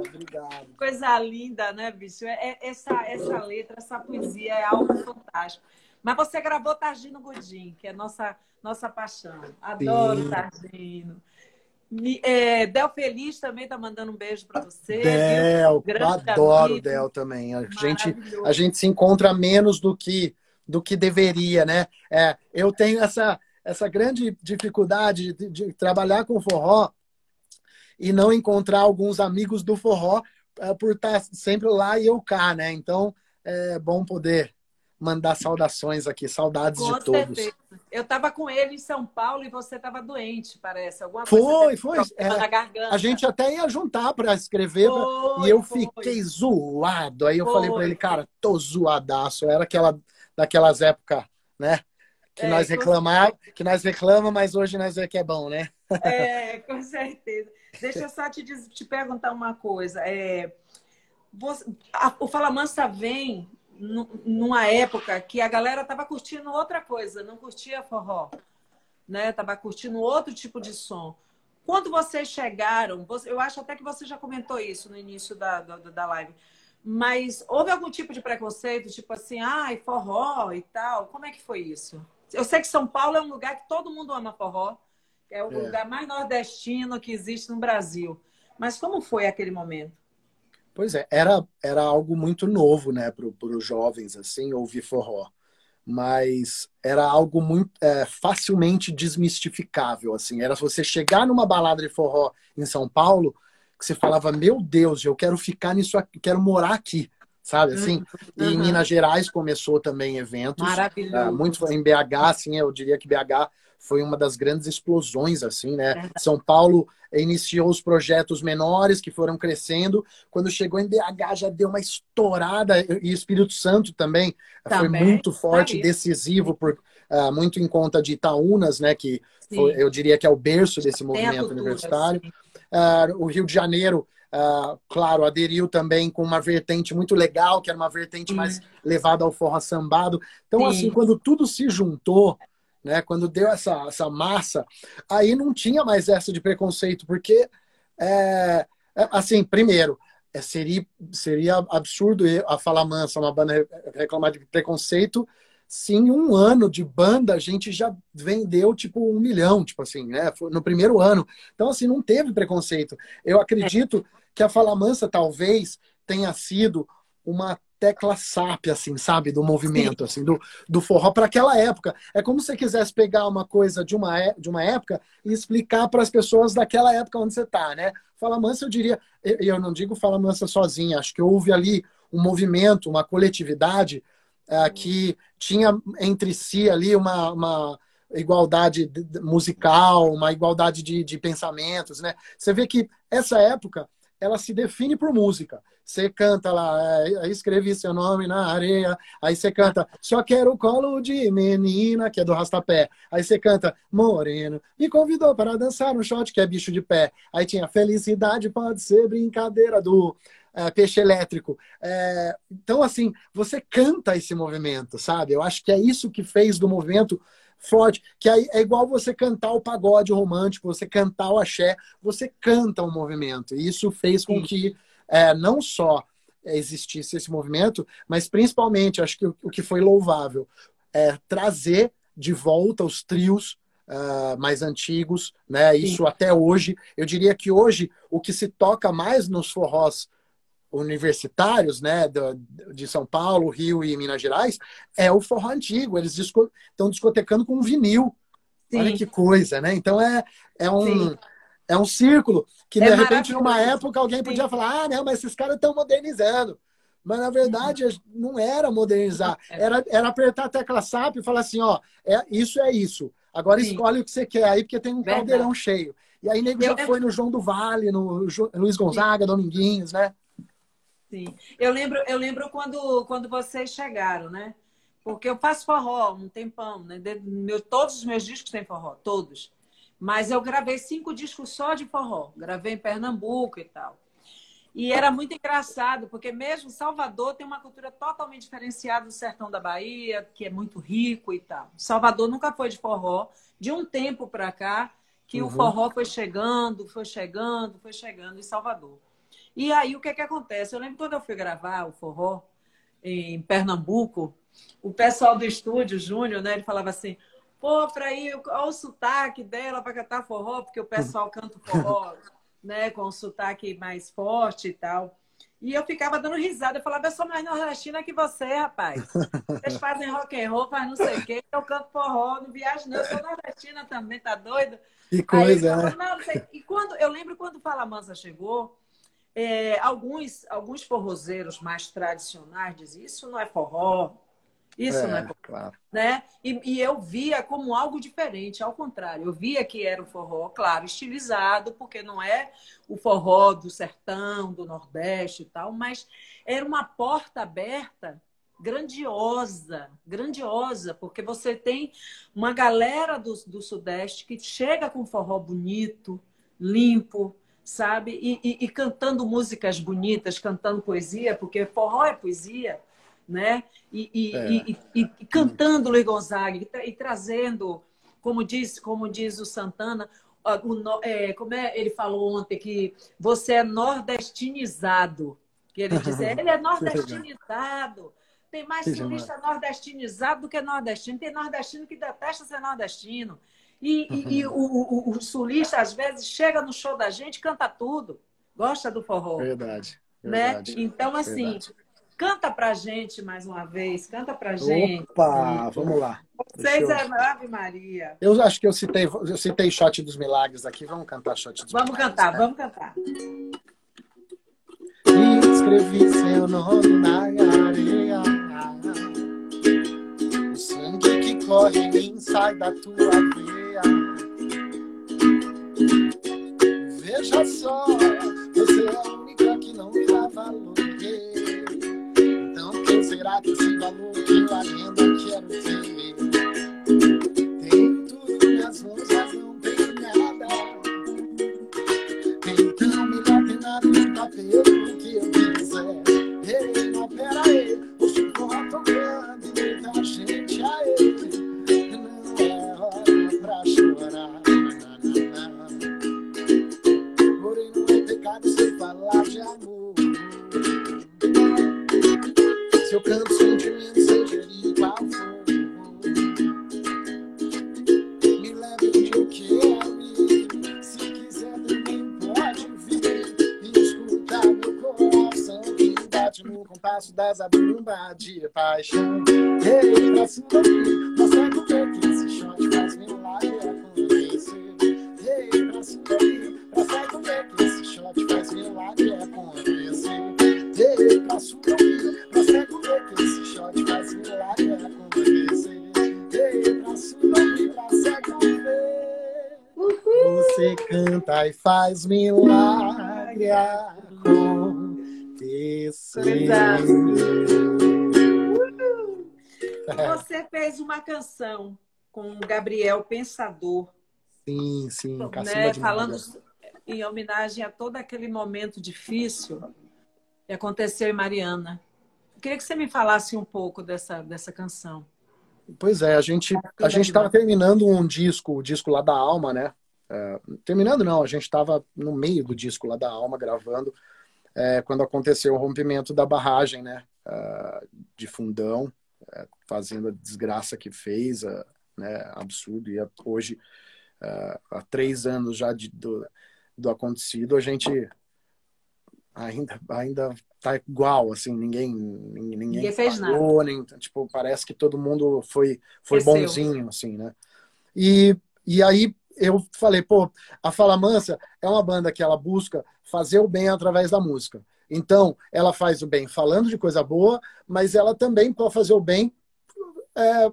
Obrigado. Coisa linda, né, bicho? É, é, essa, essa letra, essa poesia é algo fantástico. Mas você gravou Targino Godin, que é nossa, nossa paixão. Adoro Sim. Targino. É, Del Feliz também tá mandando um beijo para você. Del, adoro amigo. Del também. A gente, a gente se encontra menos do que do que deveria, né? É, eu tenho essa, essa grande dificuldade de, de trabalhar com forró e não encontrar alguns amigos do forró é, por estar sempre lá e eu cá, né? Então é bom poder mandar saudações aqui, saudades com de todos. Certeza. Eu estava com ele em São Paulo e você estava doente, parece. Alguma foi, foi. É, a gente até ia juntar para escrever foi, e eu foi. fiquei zoado. Aí eu foi. falei para ele, cara, tô zoadaço. Era aquela daquelas épocas, né? Que é, nós reclamar, que nós reclama, mas hoje nós vê que é bom, né? É, com certeza. Deixa eu só te, te perguntar uma coisa. É, você, a, o Fala Mansa vem numa época que a galera tava curtindo outra coisa, não curtia forró, né? Tava curtindo outro tipo de som. Quando vocês chegaram, eu acho até que você já comentou isso no início da, da, da live, mas houve algum tipo de preconceito, tipo assim, ai, forró e tal? Como é que foi isso? Eu sei que São Paulo é um lugar que todo mundo ama forró, é o é. lugar mais nordestino que existe no Brasil. Mas como foi aquele momento? Pois é, era, era algo muito novo, né, para os jovens, assim, ouvir forró. Mas era algo muito é, facilmente desmistificável, assim. Era você chegar numa balada de forró em São Paulo, que você falava, meu Deus, eu quero ficar nisso aqui, quero morar aqui, sabe, assim? Uhum. E em Minas Gerais começou também eventos. Maravilhoso. É, muito em BH, assim, eu diria que BH foi uma das grandes explosões, assim, né? São Paulo iniciou os projetos menores que foram crescendo. Quando chegou em BH já deu uma estourada e Espírito Santo também, também. foi muito forte, decisivo por uh, muito em conta de Itaúnas, né? Que foi, eu diria que é o berço desse movimento universitário. Uh, o Rio de Janeiro, uh, claro, aderiu também com uma vertente muito legal, que era uma vertente Sim. mais levada ao forró sambado. Então, Sim. assim, quando tudo se juntou, né, quando deu essa, essa massa, aí não tinha mais essa de preconceito, porque, é, é assim, primeiro, é, seria, seria absurdo a Fala Mansa, uma banda, reclamar de preconceito, sim, um ano de banda a gente já vendeu tipo um milhão, tipo assim, né? No primeiro ano. Então, assim, não teve preconceito. Eu acredito que a Fala Mansa talvez tenha sido uma tecla SAP, assim, sabe? Do movimento, assim, do, do forró para aquela época. É como se você quisesse pegar uma coisa de uma, é, de uma época e explicar para as pessoas daquela época onde você está, né? Fala Mansa, eu diria, eu não digo Fala Mansa sozinha, acho que houve ali um movimento, uma coletividade é, que tinha entre si ali uma, uma igualdade musical, uma igualdade de, de pensamentos, né? Você vê que essa época ela se define por música. Você canta lá, é, escrevi seu nome na areia. Aí você canta, só quero colo de menina, que é do rastapé. Aí você canta, moreno, me convidou para dançar no shot, que é bicho de pé. Aí tinha, felicidade pode ser brincadeira do é, peixe elétrico. É, então, assim, você canta esse movimento, sabe? Eu acho que é isso que fez do movimento forte, que é, é igual você cantar o pagode romântico, você cantar o axé, você canta o movimento. E isso fez com que é, não só existisse esse movimento, mas principalmente, acho que o, o que foi louvável é trazer de volta os trios uh, mais antigos, né? Isso Sim. até hoje. Eu diria que hoje o que se toca mais nos forrós universitários, né, de São Paulo, Rio e Minas Gerais, é o forró antigo. Eles disco, estão discotecando com vinil. Sim. Olha que coisa, né? Então é, é um. É um círculo que, é de repente, numa época, alguém podia Sim. falar: ah, não, mas esses caras estão modernizando. Mas, na verdade, não era modernizar. É. Era, era apertar a tecla SAP e falar assim: ó, é, isso é isso. Agora Sim. escolhe o que você quer aí, porque tem um verdade. caldeirão cheio. E aí, nego já foi no João do Vale, no Luiz Gonzaga, Dominguinhos, né? Sim. Eu lembro, eu lembro quando, quando vocês chegaram, né? Porque eu faço forró um tempão, né? Meu, todos os meus discos têm forró, todos. Mas eu gravei cinco discos só de forró. Gravei em Pernambuco e tal. E era muito engraçado, porque mesmo Salvador tem uma cultura totalmente diferenciada do sertão da Bahia, que é muito rico e tal. Salvador nunca foi de forró. De um tempo para cá, que uhum. o forró foi chegando, foi chegando, foi chegando em Salvador. E aí o que é que acontece? Eu lembro quando eu fui gravar o forró em Pernambuco, o pessoal do estúdio, Júnior, né, ele falava assim: pô, para ir, olha o sotaque dela para cantar forró, porque o pessoal canta forró, né, com o sotaque mais forte e tal. E eu ficava dando risada. Eu falava, eu sou mais nordestina que você, rapaz. Vocês fazem rock and roll, faz não sei o quê. Eu canto forró, não viajo não. Eu sou nordestina também, tá doido? Que coisa, né? Não, E quando, eu lembro quando o Fala Mansa chegou, é, alguns, alguns forrozeiros mais tradicionais dizem isso não é forró, isso é, não é forró. Claro. Né? E, e, eu via como algo diferente, ao contrário. Eu via que era o forró, claro, estilizado, porque não é o forró do sertão, do Nordeste e tal, mas era uma porta aberta grandiosa, grandiosa, porque você tem uma galera do, do Sudeste que chega com forró bonito, limpo, sabe? E, e, e, cantando músicas bonitas, cantando poesia, porque forró é poesia, né? E, é. e cantando Luiz Gonzaga e, trazendo, como diz, como diz o Santana, o, é, como é, ele falou ontem que você é nordestinizado. Que ele diz, ele é nordestinizado. Tem mais sulista nordestinizado do que nordestino. Tem nordestino que detesta ser nordestino. E, uhum. e, e o, o, o, sulista, às vezes, chega no show da gente, canta tudo, gosta do forró. Verdade. Né? Então, assim, verdade. canta pra gente mais uma vez, canta pra gente. Opa, vamos lá. Vocês é Ave Maria. Eu acho que eu citei, eu citei Shot dos Milagres aqui, vamos cantar Shot dos vamos Milagres. Cantar, né? Vamos cantar, vamos cantar. Escrevi seu nome na areia. O sangue que corre em mim sai da tua Veja só, você é a única que não me dá valor. Então quem será que esse valor que eu ainda quero ter? Tenho tudo nas mãos, falar de amor. Seu canto sentimento sente gerir qual for. Me leve de o que é mim. Se quiser também pode vir. E escutar meu coração que bate no compasso das abundas de paixão. Ei, pra cima aqui, mostra como é que esse shot faz milagre acontecer. Ei, pra cima aqui, mostra como é que esse shot faz milagre acontecer. Ei, pra se ouvir, você comer que esse shot faz milagre acontecer. Ei, pra se ouvir, você comer. Você canta e faz milagre acontecer. Você fez uma canção com o Gabriel Pensador. Sim, sim, né? Falando em homenagem a todo aquele momento difícil que aconteceu em Mariana. Eu queria que você me falasse um pouco dessa, dessa canção. Pois é, a gente a gente estava terminando um disco, o disco lá da Alma, né? É, terminando não, a gente estava no meio do disco lá da Alma gravando é, quando aconteceu o rompimento da barragem, né? Uh, de Fundão, é, fazendo a desgraça que fez, uh, né? Absurdo. E hoje, uh, há três anos já de, do, do acontecido, a gente ainda ainda tá igual assim ninguém ninguém, ninguém fez falou, nada. nem, tipo parece que todo mundo foi foi bonzinho assim né? E e aí eu falei pô a Fala Mansa é uma banda que ela busca fazer o bem através da música. Então ela faz o bem falando de coisa boa mas ela também pode fazer o bem é,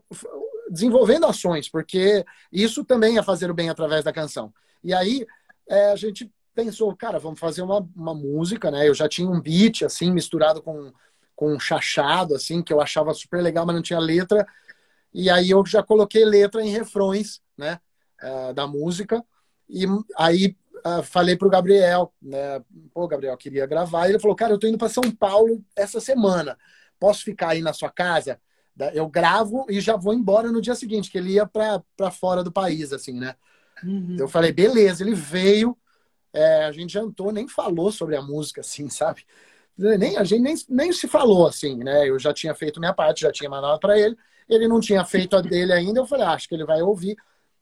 desenvolvendo ações porque isso também é fazer o bem através da canção. E aí é, a gente pensou, cara, vamos fazer uma, uma música, né? Eu já tinha um beat, assim, misturado com, com um chachado, assim, que eu achava super legal, mas não tinha letra. E aí eu já coloquei letra em refrões, né? Uh, da música. E aí uh, falei pro Gabriel, né? Pô, Gabriel, queria gravar. E ele falou, cara, eu tô indo para São Paulo essa semana. Posso ficar aí na sua casa? Eu gravo e já vou embora no dia seguinte, que ele ia para fora do país, assim, né? Uhum. Eu falei, beleza. Ele veio, é, a gente jantou, nem falou sobre a música, assim, sabe? Nem, a gente nem, nem se falou, assim, né? Eu já tinha feito minha parte, já tinha mandado para ele. Ele não tinha feito a dele ainda. Eu falei, ah, acho que ele vai ouvir.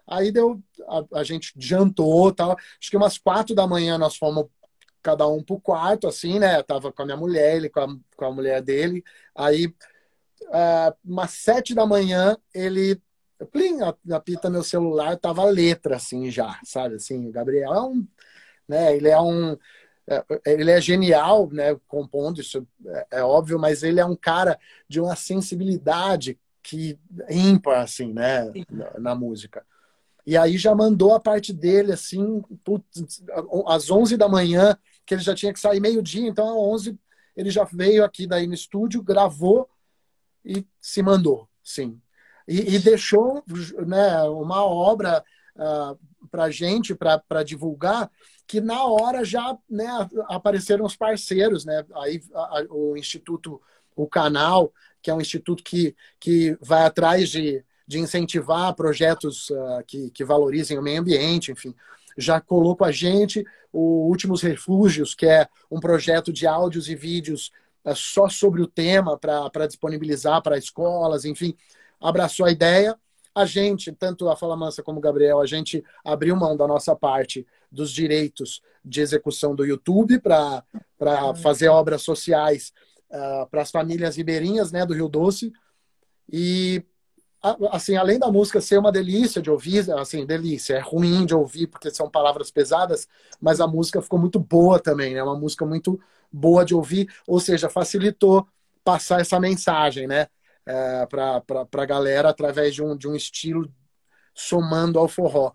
Aí deu, a, a gente jantou, tal. Acho que umas quatro da manhã nós fomos cada um pro quarto, assim, né? Eu tava com a minha mulher, ele com a, com a mulher dele. Aí, uh, umas sete da manhã, ele plim, apita meu celular, tava letra, assim, já, sabe? Assim, o Gabriel é um né? Ele é um é, ele é genial, né, compondo isso é, é, óbvio, mas ele é um cara de uma sensibilidade que ímpar assim, né, na, na, música. E aí já mandou a parte dele assim, putz, às 11 da manhã, que ele já tinha que sair meio-dia, então às 11 ele já veio aqui daí no estúdio, gravou e se mandou, sim. E, e deixou né, uma obra uh, para gente, para divulgar, que na hora já né, apareceram os parceiros, né? Aí a, a, o Instituto, o canal, que é um instituto que, que vai atrás de, de incentivar projetos uh, que, que valorizem o meio ambiente, enfim, já colou com a gente o Últimos Refúgios, que é um projeto de áudios e vídeos uh, só sobre o tema para disponibilizar para escolas, enfim, abraçou a ideia a gente, tanto a Fala Mansa como o Gabriel, a gente abriu mão da nossa parte dos direitos de execução do YouTube para fazer obras sociais uh, para as famílias ribeirinhas né, do Rio Doce. E, assim, além da música ser uma delícia de ouvir, assim, delícia, é ruim de ouvir porque são palavras pesadas, mas a música ficou muito boa também, né? Uma música muito boa de ouvir, ou seja, facilitou passar essa mensagem, né? É, para a galera através de um, de um estilo somando ao forró.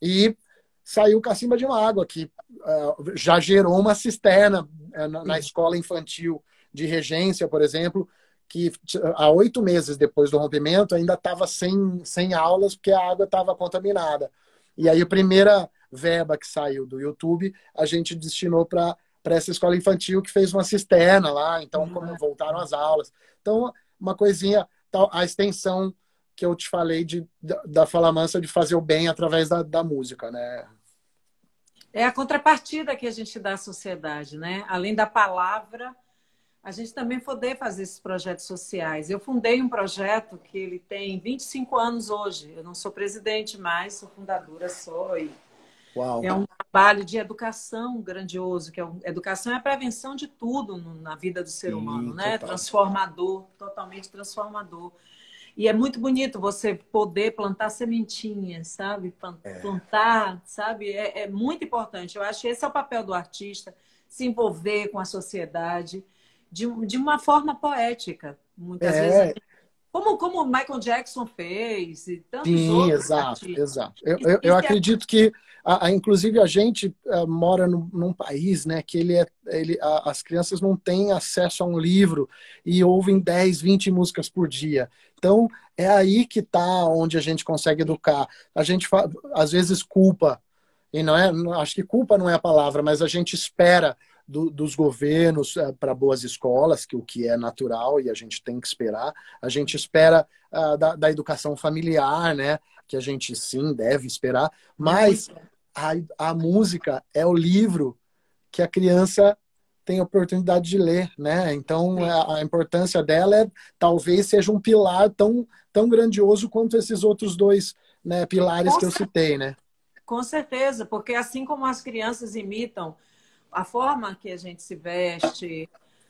E saiu Cacimba de Mágoa, que uh, já gerou uma cisterna uh, na, na, escola infantil de regência, por exemplo, que há oito meses depois do rompimento ainda estava sem, sem aulas porque a água estava contaminada. E aí a primeira verba que saiu do YouTube a gente destinou para para essa escola infantil que fez uma cisterna lá, então uhum. como voltaram as aulas. Então uma coisinha, a extensão que eu te falei de, da, Fala Mansa de fazer o bem através da, da música, né? É a contrapartida que a gente dá à sociedade, né? Além da palavra, a gente também poder fazer esses projetos sociais. Eu fundei um projeto que ele tem 25 anos hoje. Eu não sou presidente mais, sou fundadora só. E Uau. É um trabalho de educação grandioso, que é educação é a prevenção de tudo na vida do ser Sim, humano, né? Total. Transformador, totalmente transformador. E é muito bonito você poder plantar sementinhas, sabe? É. Plantar, é. sabe? É, é, muito importante. Eu acho que esse é o papel do artista, se envolver com a sociedade de, de uma forma poética. Muitas é. vezes como, como Michael Jackson fez e tantos Sim, outros exato, exato. Eu, eu, eu acredito que, a, a, inclusive, a gente a, eh, mora no, num país né, que ele é, ele, a, as crianças não têm acesso a um livro e ouvem 10, 20 músicas por dia. Então, é aí que está onde a gente consegue educar. A gente, às vezes, culpa, e não é, acho que culpa não é a palavra, mas a gente espera do, dos governos uh, para boas escolas, que o que é natural e a gente tem que esperar. A gente espera uh, da, da, educação familiar, né? Que a gente sim deve esperar. Mas a, a música é o livro que a criança tem a oportunidade de ler, né? Então a, a, importância dela é talvez seja um pilar tão tão grandioso quanto esses outros dois né, pilares Com que eu citei, né? Com certeza, porque assim como as crianças imitam a forma que a gente se veste,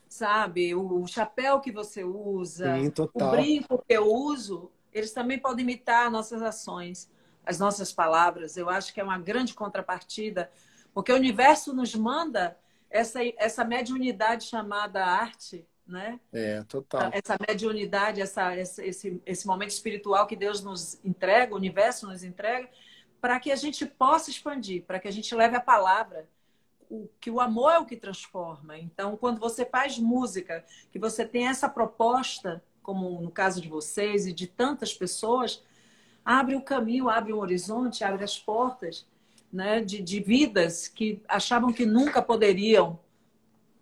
sabe? O, chapéu que você usa, Sim, o brinco que eu uso, eles também podem imitar nossas ações, as nossas palavras. Eu acho que é uma grande contrapartida, porque o universo nos manda essa, essa mediunidade chamada arte, né? É, total. Essa mediunidade, essa, esse, esse momento espiritual que Deus nos entrega, o universo nos entrega, para que a gente possa expandir, para que a gente leve a palavra o, que o amor é o que transforma. Então, quando você faz música, que você tem essa proposta, como no caso de vocês e de tantas pessoas, abre o caminho, abre um horizonte, abre as portas né, de, de vidas que achavam que nunca poderiam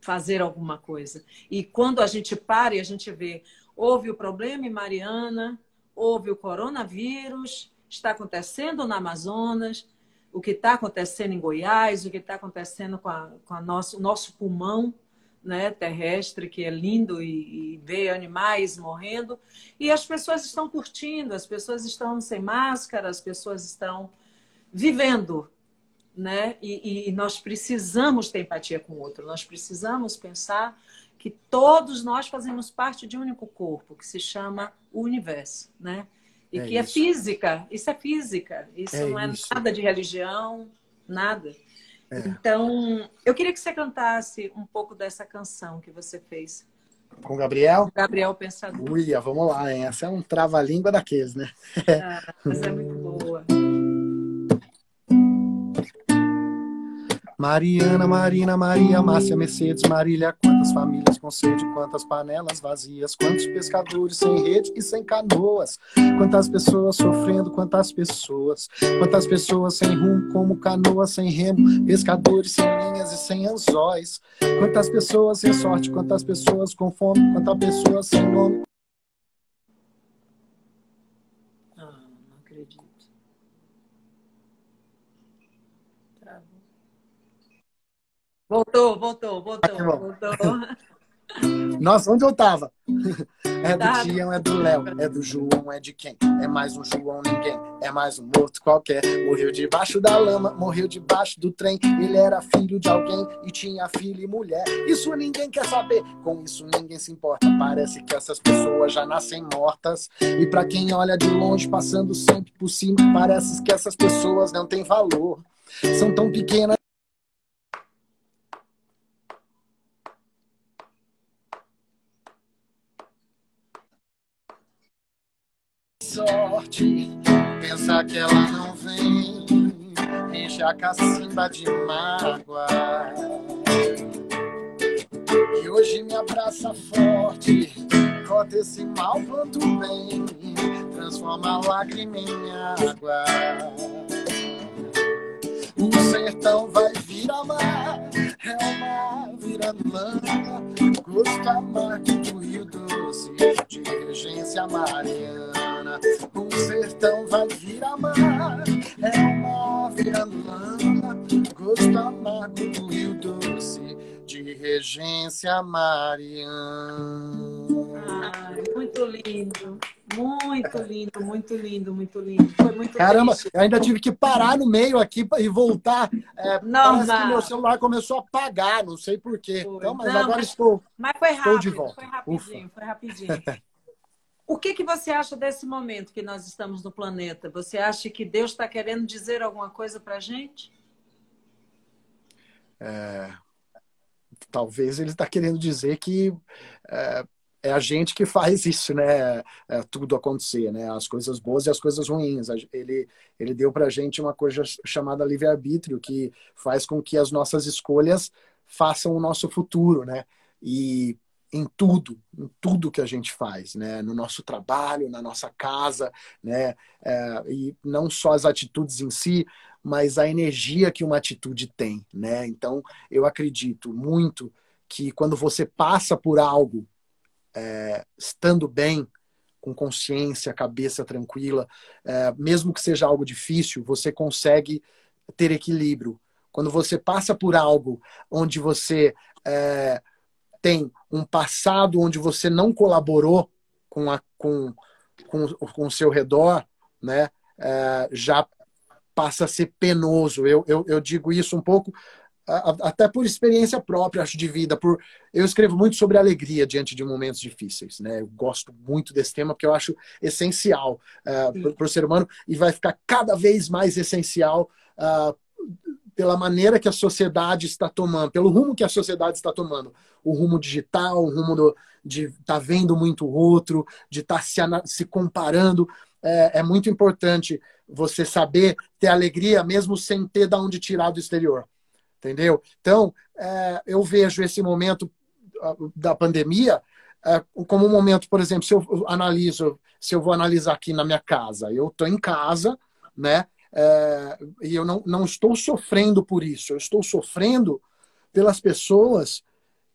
fazer alguma coisa. E quando a gente para e a gente vê, houve o problema em Mariana, houve o coronavírus, está acontecendo na Amazonas, o que está acontecendo em Goiás, o que está acontecendo com, a, com a nosso, o nosso pulmão né, terrestre, que é lindo, e, e animais morrendo. E as pessoas estão curtindo, as pessoas estão sem máscara, as pessoas estão vivendo. Né? E, e nós precisamos ter empatia com o outro, nós precisamos pensar que todos nós fazemos parte de um único corpo, que se chama o universo. Né? E é que é isso. é física, isso é física, isso é não é isso. nada de religião, nada. É. Então, eu queria que você cantasse um pouco dessa canção que você fez. Com o Gabriel? Gabriel Pensador. Ui, vamos lá, hein? Essa é um trava-língua daqueles, né? Ah, mas é muito boa. Mariana, Marina, Maria, Márcia, Mercedes, Marília, quantas famílias com sede, quantas panelas vazias, quantos pescadores sem rede e sem canoas, quantas pessoas sofrendo, quantas pessoas, quantas pessoas sem rumo, como canoas sem remo, pescadores sem linhas e sem anzóis, quantas pessoas sem sorte, quantas pessoas com fome, quantas pessoas sem nome. Voltou, voltou, voltou, voltou. Nossa, onde eu tava? É do Tião, é do Léo, é do João, é de quem? É mais um João ninguém, é mais um morto qualquer. Morreu debaixo da lama, morreu debaixo do trem. Ele era filho de alguém e tinha filho e mulher. Isso ninguém quer saber, com isso ninguém se importa. Parece que essas pessoas já nascem mortas. E para quem olha de longe, passando sempre por cima, parece que essas pessoas não têm valor. São tão pequenas sorte, pensa que ela não vem, enche a cacimba de mágoa. E hoje me abraça forte, corta esse mal quanto bem, transforma a lágrima em água. O sertão vai virar mar, é o mar vira lama, gosto amargo do Rio Doce, de regência mariana. O sertão vai virar mar, é o mar vira lama, gosto amargo do Rio Doce, de regência mariana. Ai, muito lindo. Muito lindo, muito lindo, muito lindo. Foi muito Caramba, triste. eu ainda tive que parar no meio aqui e voltar. É, Não, parece que meu celular começou a apagar, não sei porquê. Então, mas Não, agora mas, estou. Mas foi rápido, estou de volta. foi rapidinho, Ufa. foi rapidinho. o que, que você acha desse momento que nós estamos no planeta? Você acha que Deus está querendo dizer alguma coisa para a gente? É, talvez ele está querendo dizer que é, é, a gente que faz isso, né? É, tudo acontecer, né? As coisas boas e as coisas ruins. Ele, ele deu para a gente uma coisa chamada livre-arbítrio, que faz com que as nossas escolhas façam o nosso futuro, né? E em tudo, em tudo que a gente faz, né? No nosso trabalho, na nossa casa, né? É, e não só as atitudes em si, mas a energia que uma atitude tem, né? Então, eu acredito muito que quando você passa por algo é, estando bem, com consciência, cabeça tranquila, é, mesmo que seja algo difícil, você consegue ter equilíbrio. Quando você passa por algo onde você é, tem um passado onde você não colaborou com, a, com, com, com o seu redor, né, é, já passa a ser penoso. Eu, eu, eu digo isso um pouco até por experiência própria, acho, de vida. Por Eu escrevo muito sobre alegria diante de momentos difíceis. Né? Eu gosto muito desse tema porque eu acho essencial uh, para o ser humano e vai ficar cada vez mais essencial uh, pela maneira que a sociedade está tomando, pelo rumo que a sociedade está tomando. O rumo digital, o rumo do, de estar tá vendo muito outro, de estar tá se, se comparando. É, é muito importante você saber ter alegria mesmo sem ter de onde tirar do exterior. Entendeu? Então, é, eu vejo esse momento da pandemia é, como um momento, por exemplo, se eu analiso, se eu vou analisar aqui na minha casa, eu estou em casa, né? É, e eu não, não estou sofrendo por isso, eu estou sofrendo pelas pessoas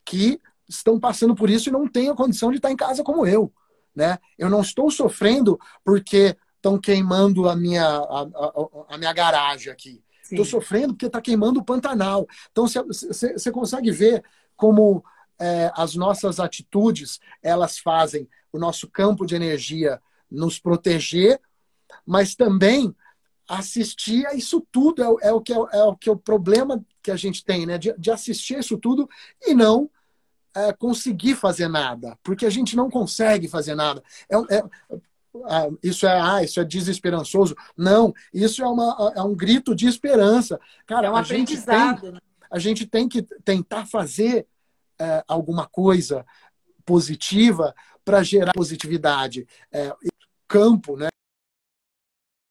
que estão passando por isso e não têm a condição de estar em casa como eu. Né? Eu não estou sofrendo porque estão queimando a minha, a, a, a minha garagem aqui. Estou sofrendo porque está queimando o Pantanal. Então, você consegue ver como é, as nossas atitudes elas fazem o nosso campo de energia nos proteger, mas também assistir a isso tudo é, é o que é, é, o que é o problema que a gente tem, né? De, de assistir a isso tudo e não é, conseguir fazer nada, porque a gente não consegue fazer nada. É, é ah, isso é ah, isso é desesperançoso. Não, isso é, uma, é um grito de esperança. Cara, é um a aprendizado. Gente tem, né? A gente tem que tentar fazer é, alguma coisa positiva para gerar positividade. É, campo, né?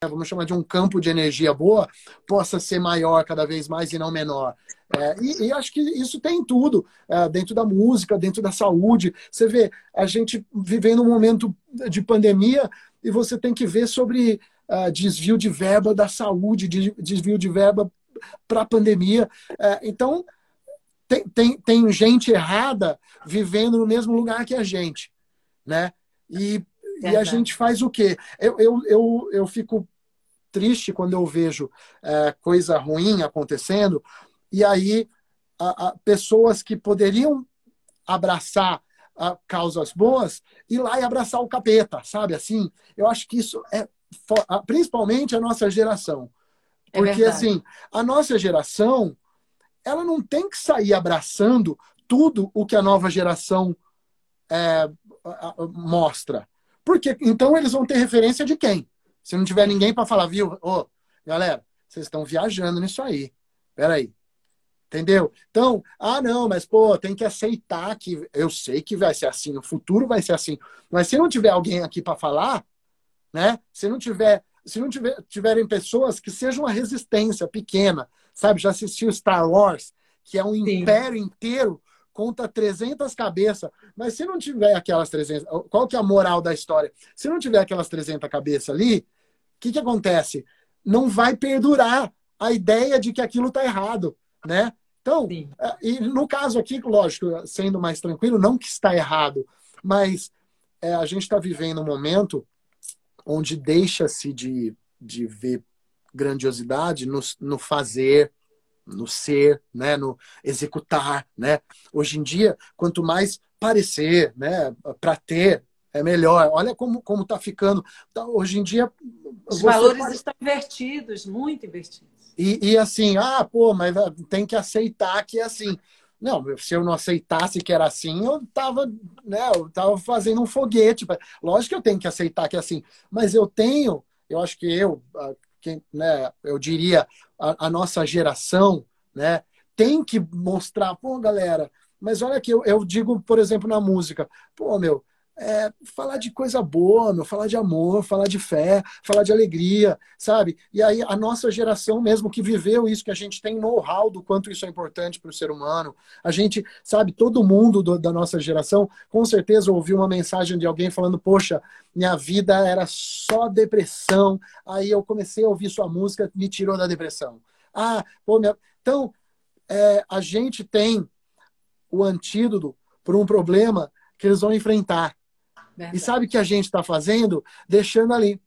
Vamos chamar de um campo de energia boa, possa ser maior cada vez mais e não menor. É, e, e, acho que isso tem tudo, é, dentro da música, dentro da saúde. Você vê, a gente vivendo um momento de pandemia e você tem que ver sobre uh, desvio de verba da saúde, de, desvio de verba para a pandemia. É, então, tem, tem, tem gente errada vivendo no mesmo lugar que a gente, né? E, e a gente faz o quê? Eu, eu, eu, eu fico triste quando eu vejo é, coisa ruim acontecendo, e aí a, a, pessoas que poderiam abraçar a, causas boas ir lá e abraçar o capeta, sabe? Assim, eu acho que isso é principalmente a nossa geração. É Porque, é assim, a nossa geração, ela não tem que sair abraçando tudo o que a nova geração é, mostra. Porque então eles vão ter referência de quem? Se não tiver ninguém para falar, viu? Ô, oh, galera, vocês estão viajando nisso aí. Peraí. Entendeu? Então, ah, não, mas pô, tem que aceitar que eu sei que vai ser assim, no futuro vai ser assim. Mas se não tiver alguém aqui para falar, né? Se não tiver, se não tiver, tiverem pessoas que sejam uma resistência pequena, sabe? Já assistiu Star Wars, que é um Sim. império inteiro conta 300 cabeças, mas se não tiver aquelas 300, qual que é a moral da história? Se não tiver aquelas 300 cabeças ali, o que que acontece? Não vai perdurar a ideia de que aquilo está errado né? Então, Sim. É, e no caso aqui, lógico, sendo mais tranquilo, não que está errado, mas é, a gente está vivendo um momento onde deixa-se de, de ver grandiosidade no, no fazer, no ser, né, no executar, né? Hoje em dia, quanto mais parecer, né, para ter, é melhor. Olha como como está ficando. Tá, hoje em dia os valores pode... estão invertidos, muito invertidos. E, e assim, ah, pô, mas ah, tem que aceitar que é assim. Não, se eu não aceitasse que era assim, eu tava, né, eu tava fazendo um foguete. Lógico que eu tenho que aceitar que é assim, mas eu tenho, eu acho que eu, quem, né, eu diria, a, a nossa geração, né, tem que mostrar, pô, galera, mas olha aqui, eu, eu digo, por exemplo, na música, pô, meu, é, falar de coisa boa, meu, falar de amor, falar de fé, falar de alegria, sabe? E aí a nossa geração mesmo que viveu isso, que a gente tem know-how do quanto isso é importante para o ser humano, a gente, sabe, todo mundo do, da nossa geração com certeza ouviu uma mensagem de alguém falando, poxa, minha vida era só depressão, aí eu comecei a ouvir sua música, me tirou da depressão. Ah, pô, minha... então é, a gente tem o antídoto para um problema que eles vão enfrentar Verdade. E sabe o que a gente está fazendo? Deixando ali.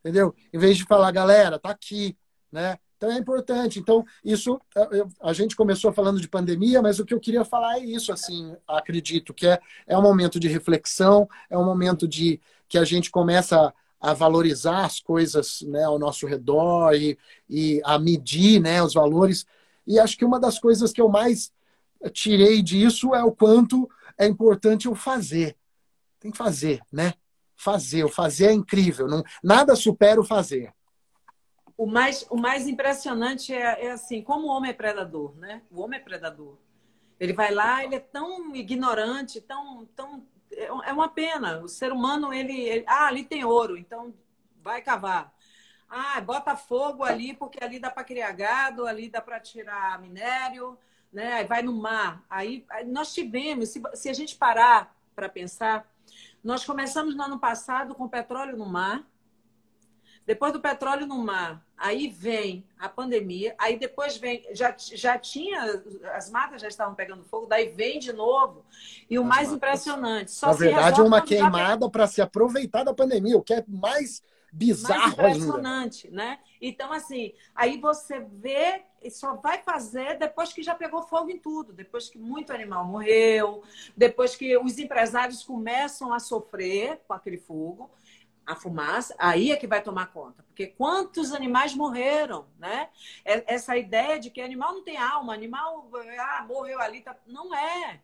Entendeu? Em vez de falar, galera, tá aqui, né? Então é importante. Então, isso a gente começou falando de pandemia, mas o que eu queria falar é isso, assim, acredito, que é, é um momento de reflexão, é um momento de que a gente começa a valorizar as coisas né, ao nosso redor e, e a medir né, os valores. E acho que uma das coisas que eu mais tirei disso é o quanto é importante o fazer. Tem que fazer, né? Fazer. O fazer é incrível. Não, nada supera o fazer. O mais, o mais impressionante é, é assim, como o homem é predador, né? O homem é predador. Ele vai lá, ele é tão ignorante, tão, tão é uma pena. O ser humano, ele, ele, ah, ali tem ouro, então vai cavar. Ah, bota fogo ali porque ali dá para criar gado, ali dá para tirar minério, né? Vai no mar. Aí, aí nós tivemos, se, se a gente parar para pensar, nós começamos no ano passado com petróleo no mar. Depois do petróleo no mar, aí vem a pandemia, aí depois vem, já, já tinha, as matas já estavam pegando fogo, daí vem de novo. E o as mais matas. impressionante, só Na verdade, é uma queimada para se aproveitar da pandemia, o que é mais bizarro mais impressionante, ainda. né? Então, assim, aí você vê e só vai fazer depois que já pegou fogo em tudo, depois que muito animal morreu, depois que os empresários começam a sofrer com aquele fogo, a fumaça, aí é que vai tomar conta. Porque quantos animais morreram, né? É, essa ideia de que animal não tem alma, animal ah, morreu ali, tá... não é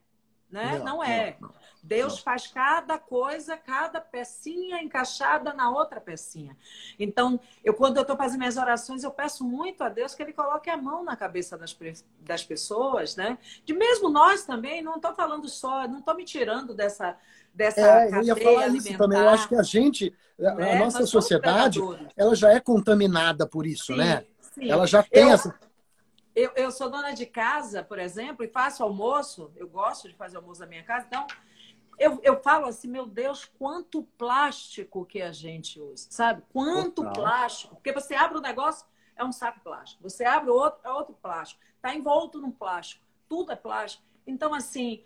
né? Não, não é. Não, não, Deus faz cada coisa, cada pecinha encaixada na outra pecinha. Então, eu quando eu estou fazendo minhas orações, eu peço muito a Deus que Ele coloque a mão na cabeça das, das pessoas, né? De mesmo nós também, não estou falando só, não estou me tirando dessa dessa é, eu ia falar isso também. Eu acho que a gente, a né? nossa sociedade, ela já é contaminada por isso, sim, né? Sim. Ela já tem eu... essa eu, eu sou dona de casa, por exemplo, e faço almoço. Eu gosto de fazer almoço na minha casa. Então, eu, eu falo assim, meu Deus, quanto plástico que a gente usa, sabe? Quanto Total. plástico. Porque você abre o um negócio, é um saco plástico. Você abre outro, é outro plástico. Está envolto num plástico. Tudo é plástico. Então, assim,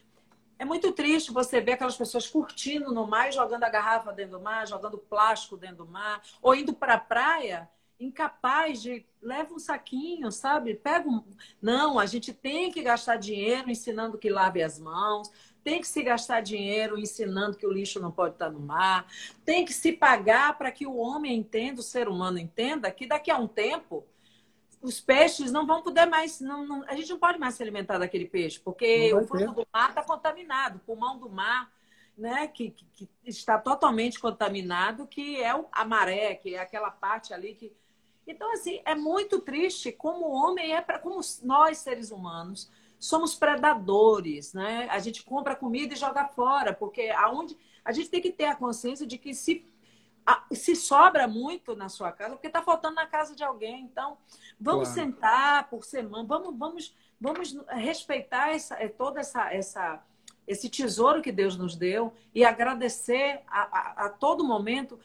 é muito triste você ver aquelas pessoas curtindo no mar, jogando a garrafa dentro do mar, jogando plástico dentro do mar, ou indo para a praia incapaz de leva um saquinho, sabe? Pega um. Não, a gente tem que gastar dinheiro ensinando que lave as mãos, tem que se gastar dinheiro ensinando que o lixo não pode estar no mar, tem que se pagar para que o homem entenda, o ser humano entenda que daqui a um tempo os peixes não vão poder mais. Não, não, a gente não pode mais se alimentar daquele peixe, porque o fundo do mar está contaminado, o pulmão do mar. Né, que, que, que, está totalmente contaminado, que é a maré, que é aquela parte ali que então, assim, é muito triste como o homem é, para como nós, seres humanos, somos predadores, né? A gente compra comida e joga fora, porque aonde a gente tem que ter a consciência de que se se sobra muito na sua casa, porque está faltando na casa de alguém. Então, vamos claro. sentar por semana, vamos, vamos, vamos respeitar essa, é, toda essa, essa, esse tesouro que Deus nos deu e agradecer a, a, a todo momento,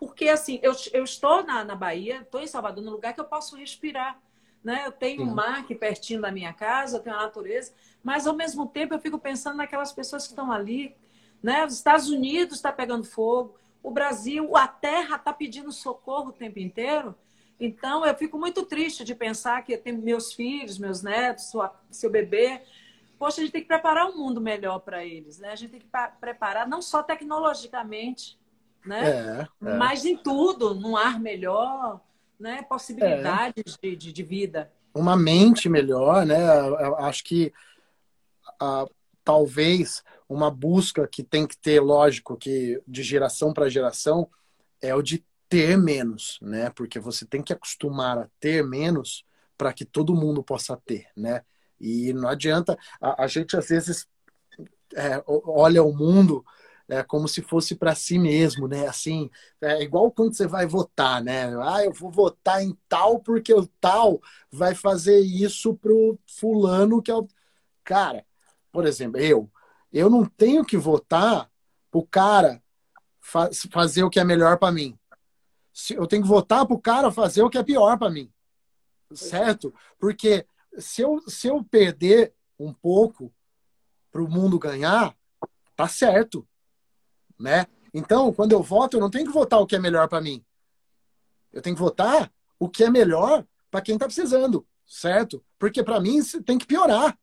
porque, assim, eu, eu estou na, na Bahia, estou em Salvador, num lugar que eu posso respirar. Né? Eu tenho um mar aqui pertinho da minha casa, eu tenho a natureza, mas ao mesmo tempo eu fico pensando naquelas pessoas que estão ali. Né? Os Estados Unidos está pegando fogo, o Brasil, a terra está pedindo socorro o tempo inteiro. Então eu fico muito triste de pensar que eu tenho meus filhos, meus netos, sua, seu bebê poxa, a gente tem que preparar um mundo melhor para eles, né? A gente tem que preparar não só tecnologicamente, né? É, é. Mas em tudo, num ar melhor, né? Possibilidades é. de, de, de, vida. Uma mente melhor, né? Eu acho que uh, talvez uma busca que tem que ter, lógico, que de geração para geração, é o de ter menos, né? Porque você tem que acostumar a ter menos para que todo mundo possa ter, né? E não adianta, a, a gente às vezes é, olha o mundo é, como se fosse para si mesmo, né? Assim, é igual quando você vai votar, né? Ah, eu vou votar em tal porque o tal vai fazer isso pro fulano que é o cara. Por exemplo, eu, eu não tenho que votar pro cara fa fazer o que é melhor para mim. Eu tenho que votar pro cara fazer o que é pior para mim. Certo? Porque se eu, se eu perder um pouco para o mundo ganhar, tá certo né? Então, quando eu voto, eu não tenho que votar o que é melhor para mim. Eu tenho que votar o que é melhor para quem está precisando, certo? Porque para mim tem que piorar,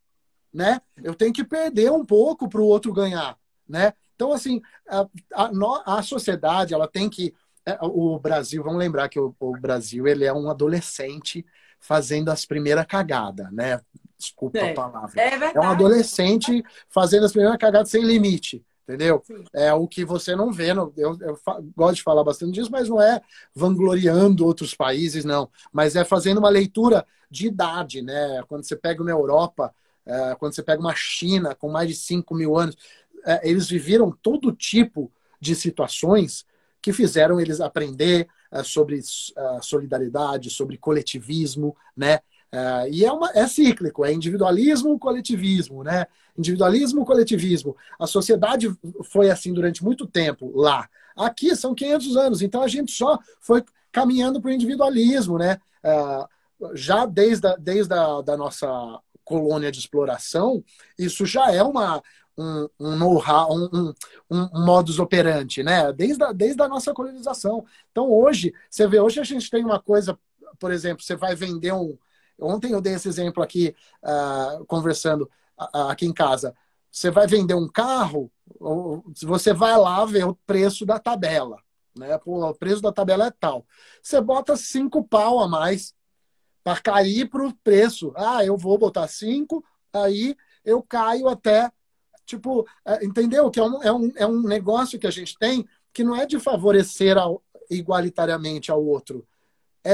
né? Eu tenho que perder um pouco para o outro ganhar, né? Então, assim, a, a, a, sociedade, ela tem que... É, o Brasil, vamos lembrar que o, o, Brasil, ele é um adolescente fazendo as primeiras cagadas, né? Desculpa é, a palavra. É, é um adolescente fazendo as primeiras cagadas sem limite, entendeu? Sim. É o que você não vê. No, eu, eu gosto de falar bastante disso, mas não é vangloriando outros países, não. Mas é fazendo uma leitura de idade, né? Quando você pega uma Europa, é, quando você pega uma China com mais de 5 mil anos, é, eles viveram todo tipo de situações que fizeram eles aprender é, sobre é, solidariedade, sobre coletivismo, né? É, e é, uma, é cíclico, é individualismo, coletivismo, né? Individualismo, coletivismo. A sociedade foi assim durante muito tempo lá. Aqui são 500 anos, então a gente só foi caminhando para o individualismo, né? É, já desde, a, desde a da nossa colônia de exploração, isso já é uma, um, um know-how, um, um, um, modus operandi, né? Desde a, desde a nossa colonização. Então, hoje, você vê, hoje a gente tem uma coisa, por exemplo, você vai vender um, Ontem eu dei esse exemplo aqui, uh, conversando aqui em casa. Você vai vender um carro, você vai lá ver o preço da tabela. Né? Pô, o preço da tabela é tal. Você bota cinco pau a mais para cair para o preço. Ah, eu vou botar cinco, aí eu caio até. Tipo, é, entendeu? Que é um, é, um, é um negócio que a gente tem que não é de favorecer ao, igualitariamente ao outro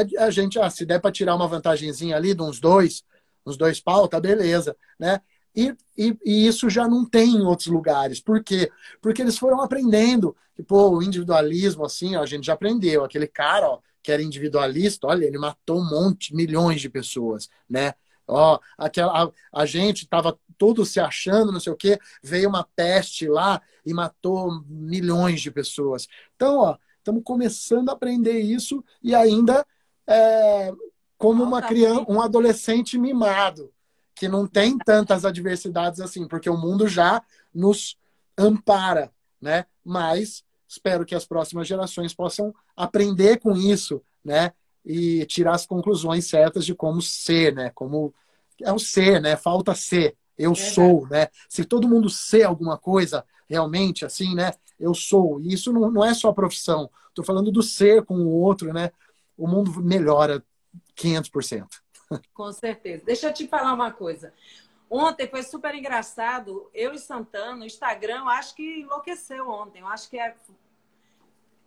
é a gente, ah, se der para tirar uma vantagenzinha ali de uns dois, uns dois pau, tá beleza, né? E, e, e, isso já não tem em outros lugares. Por quê? Porque eles foram aprendendo que, pô, o individualismo, assim, ó, a gente já aprendeu. Aquele cara, ó, que era individualista, olha, ele matou um monte, milhões de pessoas, né? Ó, aquela, a, a gente tava todo se achando, não sei o quê, veio uma peste lá e matou milhões de pessoas. Então, ó, estamos começando a aprender isso e ainda é, como uma criança, um adolescente mimado, que não tem tantas adversidades assim, porque o mundo já nos ampara, né? Mas espero que as próximas gerações possam aprender com isso, né? E tirar as conclusões certas de como ser, né? Como é o ser, né? Falta ser. Eu é sou, né? Se todo mundo ser alguma coisa realmente assim, né? Eu sou. E isso não, não é só profissão. Estou falando do ser com o outro, né? O mundo melhora 500%. Com certeza. Deixa eu te falar uma coisa. Ontem foi super engraçado. Eu e Santana, o Instagram, acho que enlouqueceu ontem. Eu acho que é.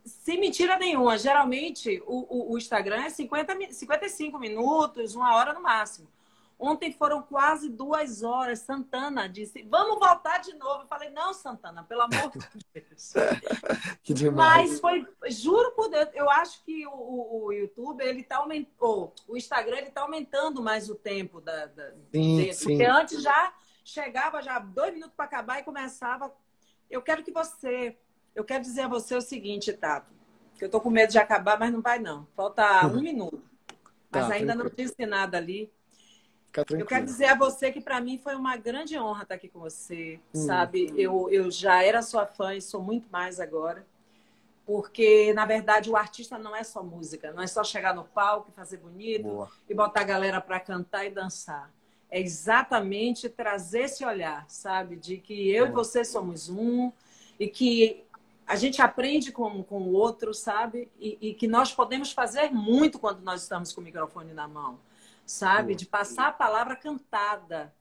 Sem mentira nenhuma. Geralmente, o, o, o Instagram é 50, 55 minutos, uma hora no máximo. Ontem foram quase duas horas. Santana disse: Vamos voltar de novo. Eu falei: Não, Santana, pelo amor de Deus. que demais. Mas foi, juro por Deus, eu acho que o, o YouTube, ele tá aumentando, o Instagram, ele tá aumentando mais o tempo da, da sim. Sim. Porque antes já chegava já dois minutos para acabar e começava. Eu quero que você. Eu quero dizer a você o seguinte, Tato. Que eu tô com medo de acabar, mas não vai, não. Falta um minuto. Mas tá, ainda tranquilo. não disse nada ali. Eu quero dizer a você que para mim foi uma grande honra estar aqui com você, hum. sabe? Eu, eu já era sua fã e sou muito mais agora. Porque, na verdade, o artista não é só música, não é só chegar no palco e fazer bonito Boa. e botar a galera para cantar e dançar. é exatamente trazer esse olhar, sabe? De que eu e você somos um e que a gente aprende com, com o outro, sabe? E, e, que nós podemos fazer muito quando nós estamos com o microfone na mão, sabe? De passar a palavra cantada,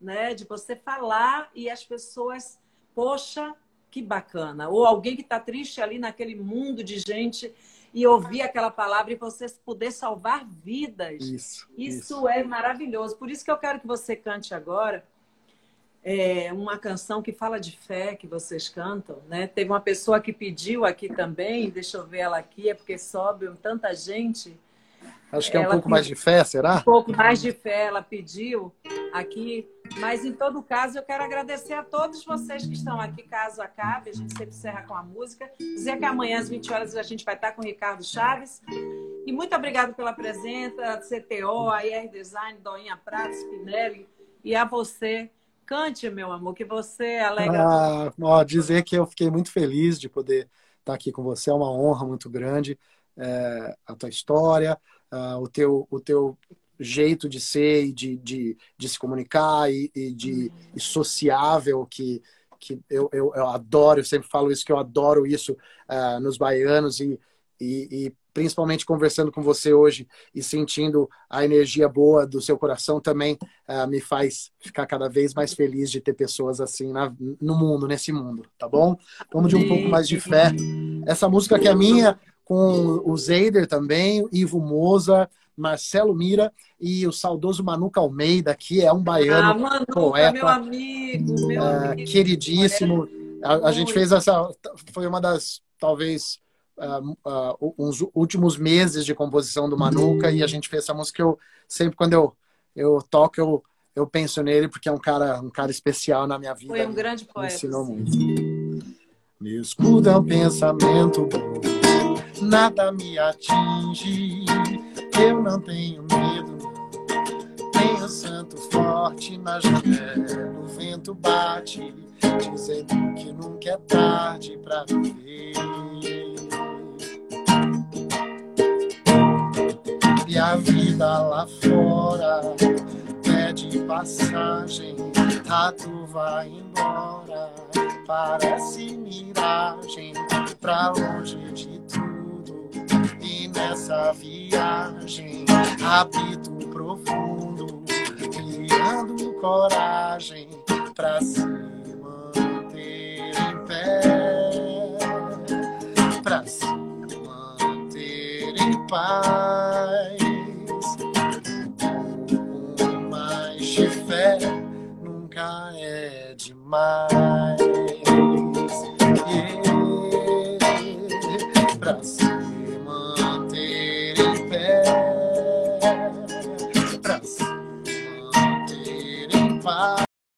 né? De você falar e as pessoas, poxa, que bacana. Ou alguém que está triste ali naquele mundo de gente e ouvir aquela palavra e você poder salvar vidas. Isso, isso, isso. é maravilhoso. Por isso que eu quero que você cante agora é, uma canção que fala de fé que vocês cantam, né? Teve uma pessoa que pediu aqui também, deixa eu ver ela aqui, é porque sobe tanta gente. Acho que é um pouco pediu, mais de fé, será? Um pouco mais de fé, ela pediu aqui. Mas, em todo caso, eu quero agradecer a todos vocês que estão aqui, caso acabe. A gente sempre encerra com a música. Dizer que amanhã, às 20 horas, a gente vai estar com o Ricardo Chaves. E muito obrigado pela presença, CTO, a IR Design, Doinha Prata, Spinelli, e a você Cante, meu amor, que você alegra. Ah, ó, dizer que eu fiquei muito feliz de poder estar aqui com você, é uma honra muito grande. É, a tua história, uh, o, teu, o teu jeito de ser e de, de, de se comunicar e, e de e sociável que, que eu, eu, eu, adoro, eu sempre falo isso, que eu adoro isso uh, nos baianos e, e, e, principalmente conversando com você hoje e sentindo a energia boa do seu coração também uh, me faz ficar cada vez mais feliz de ter pessoas assim na, no mundo, nesse mundo, tá bom? Vamos de um pouco mais de fé. Essa música que é minha, com o Zeider também, Ivo Moza, Marcelo Mira e o saudoso Manuca Almeida, que é um baiano ah, Manuca, poeta, meu amigo, meu uh, amigo. queridíssimo. A, a gente fez essa, foi uma das talvez uh, uh, uns últimos meses de composição do Manuca e a gente fez essa música. Eu sempre quando eu eu toco eu eu penso nele porque é um cara um cara especial na minha vida. Foi um grande poeta. Me ensinou muito. Me escuta o pensamento, nada me atinge. Eu não tenho medo, tenho santo forte na janela. O vento bate, dizendo que nunca é tarde pra viver. E a vida lá fora pede passagem, a tu vai embora. Parece miragem pra longe de tudo. Nessa viagem habito profundo, criando coragem pra se manter em pé, pra se manter em paz. Um mais de fé nunca é demais. far.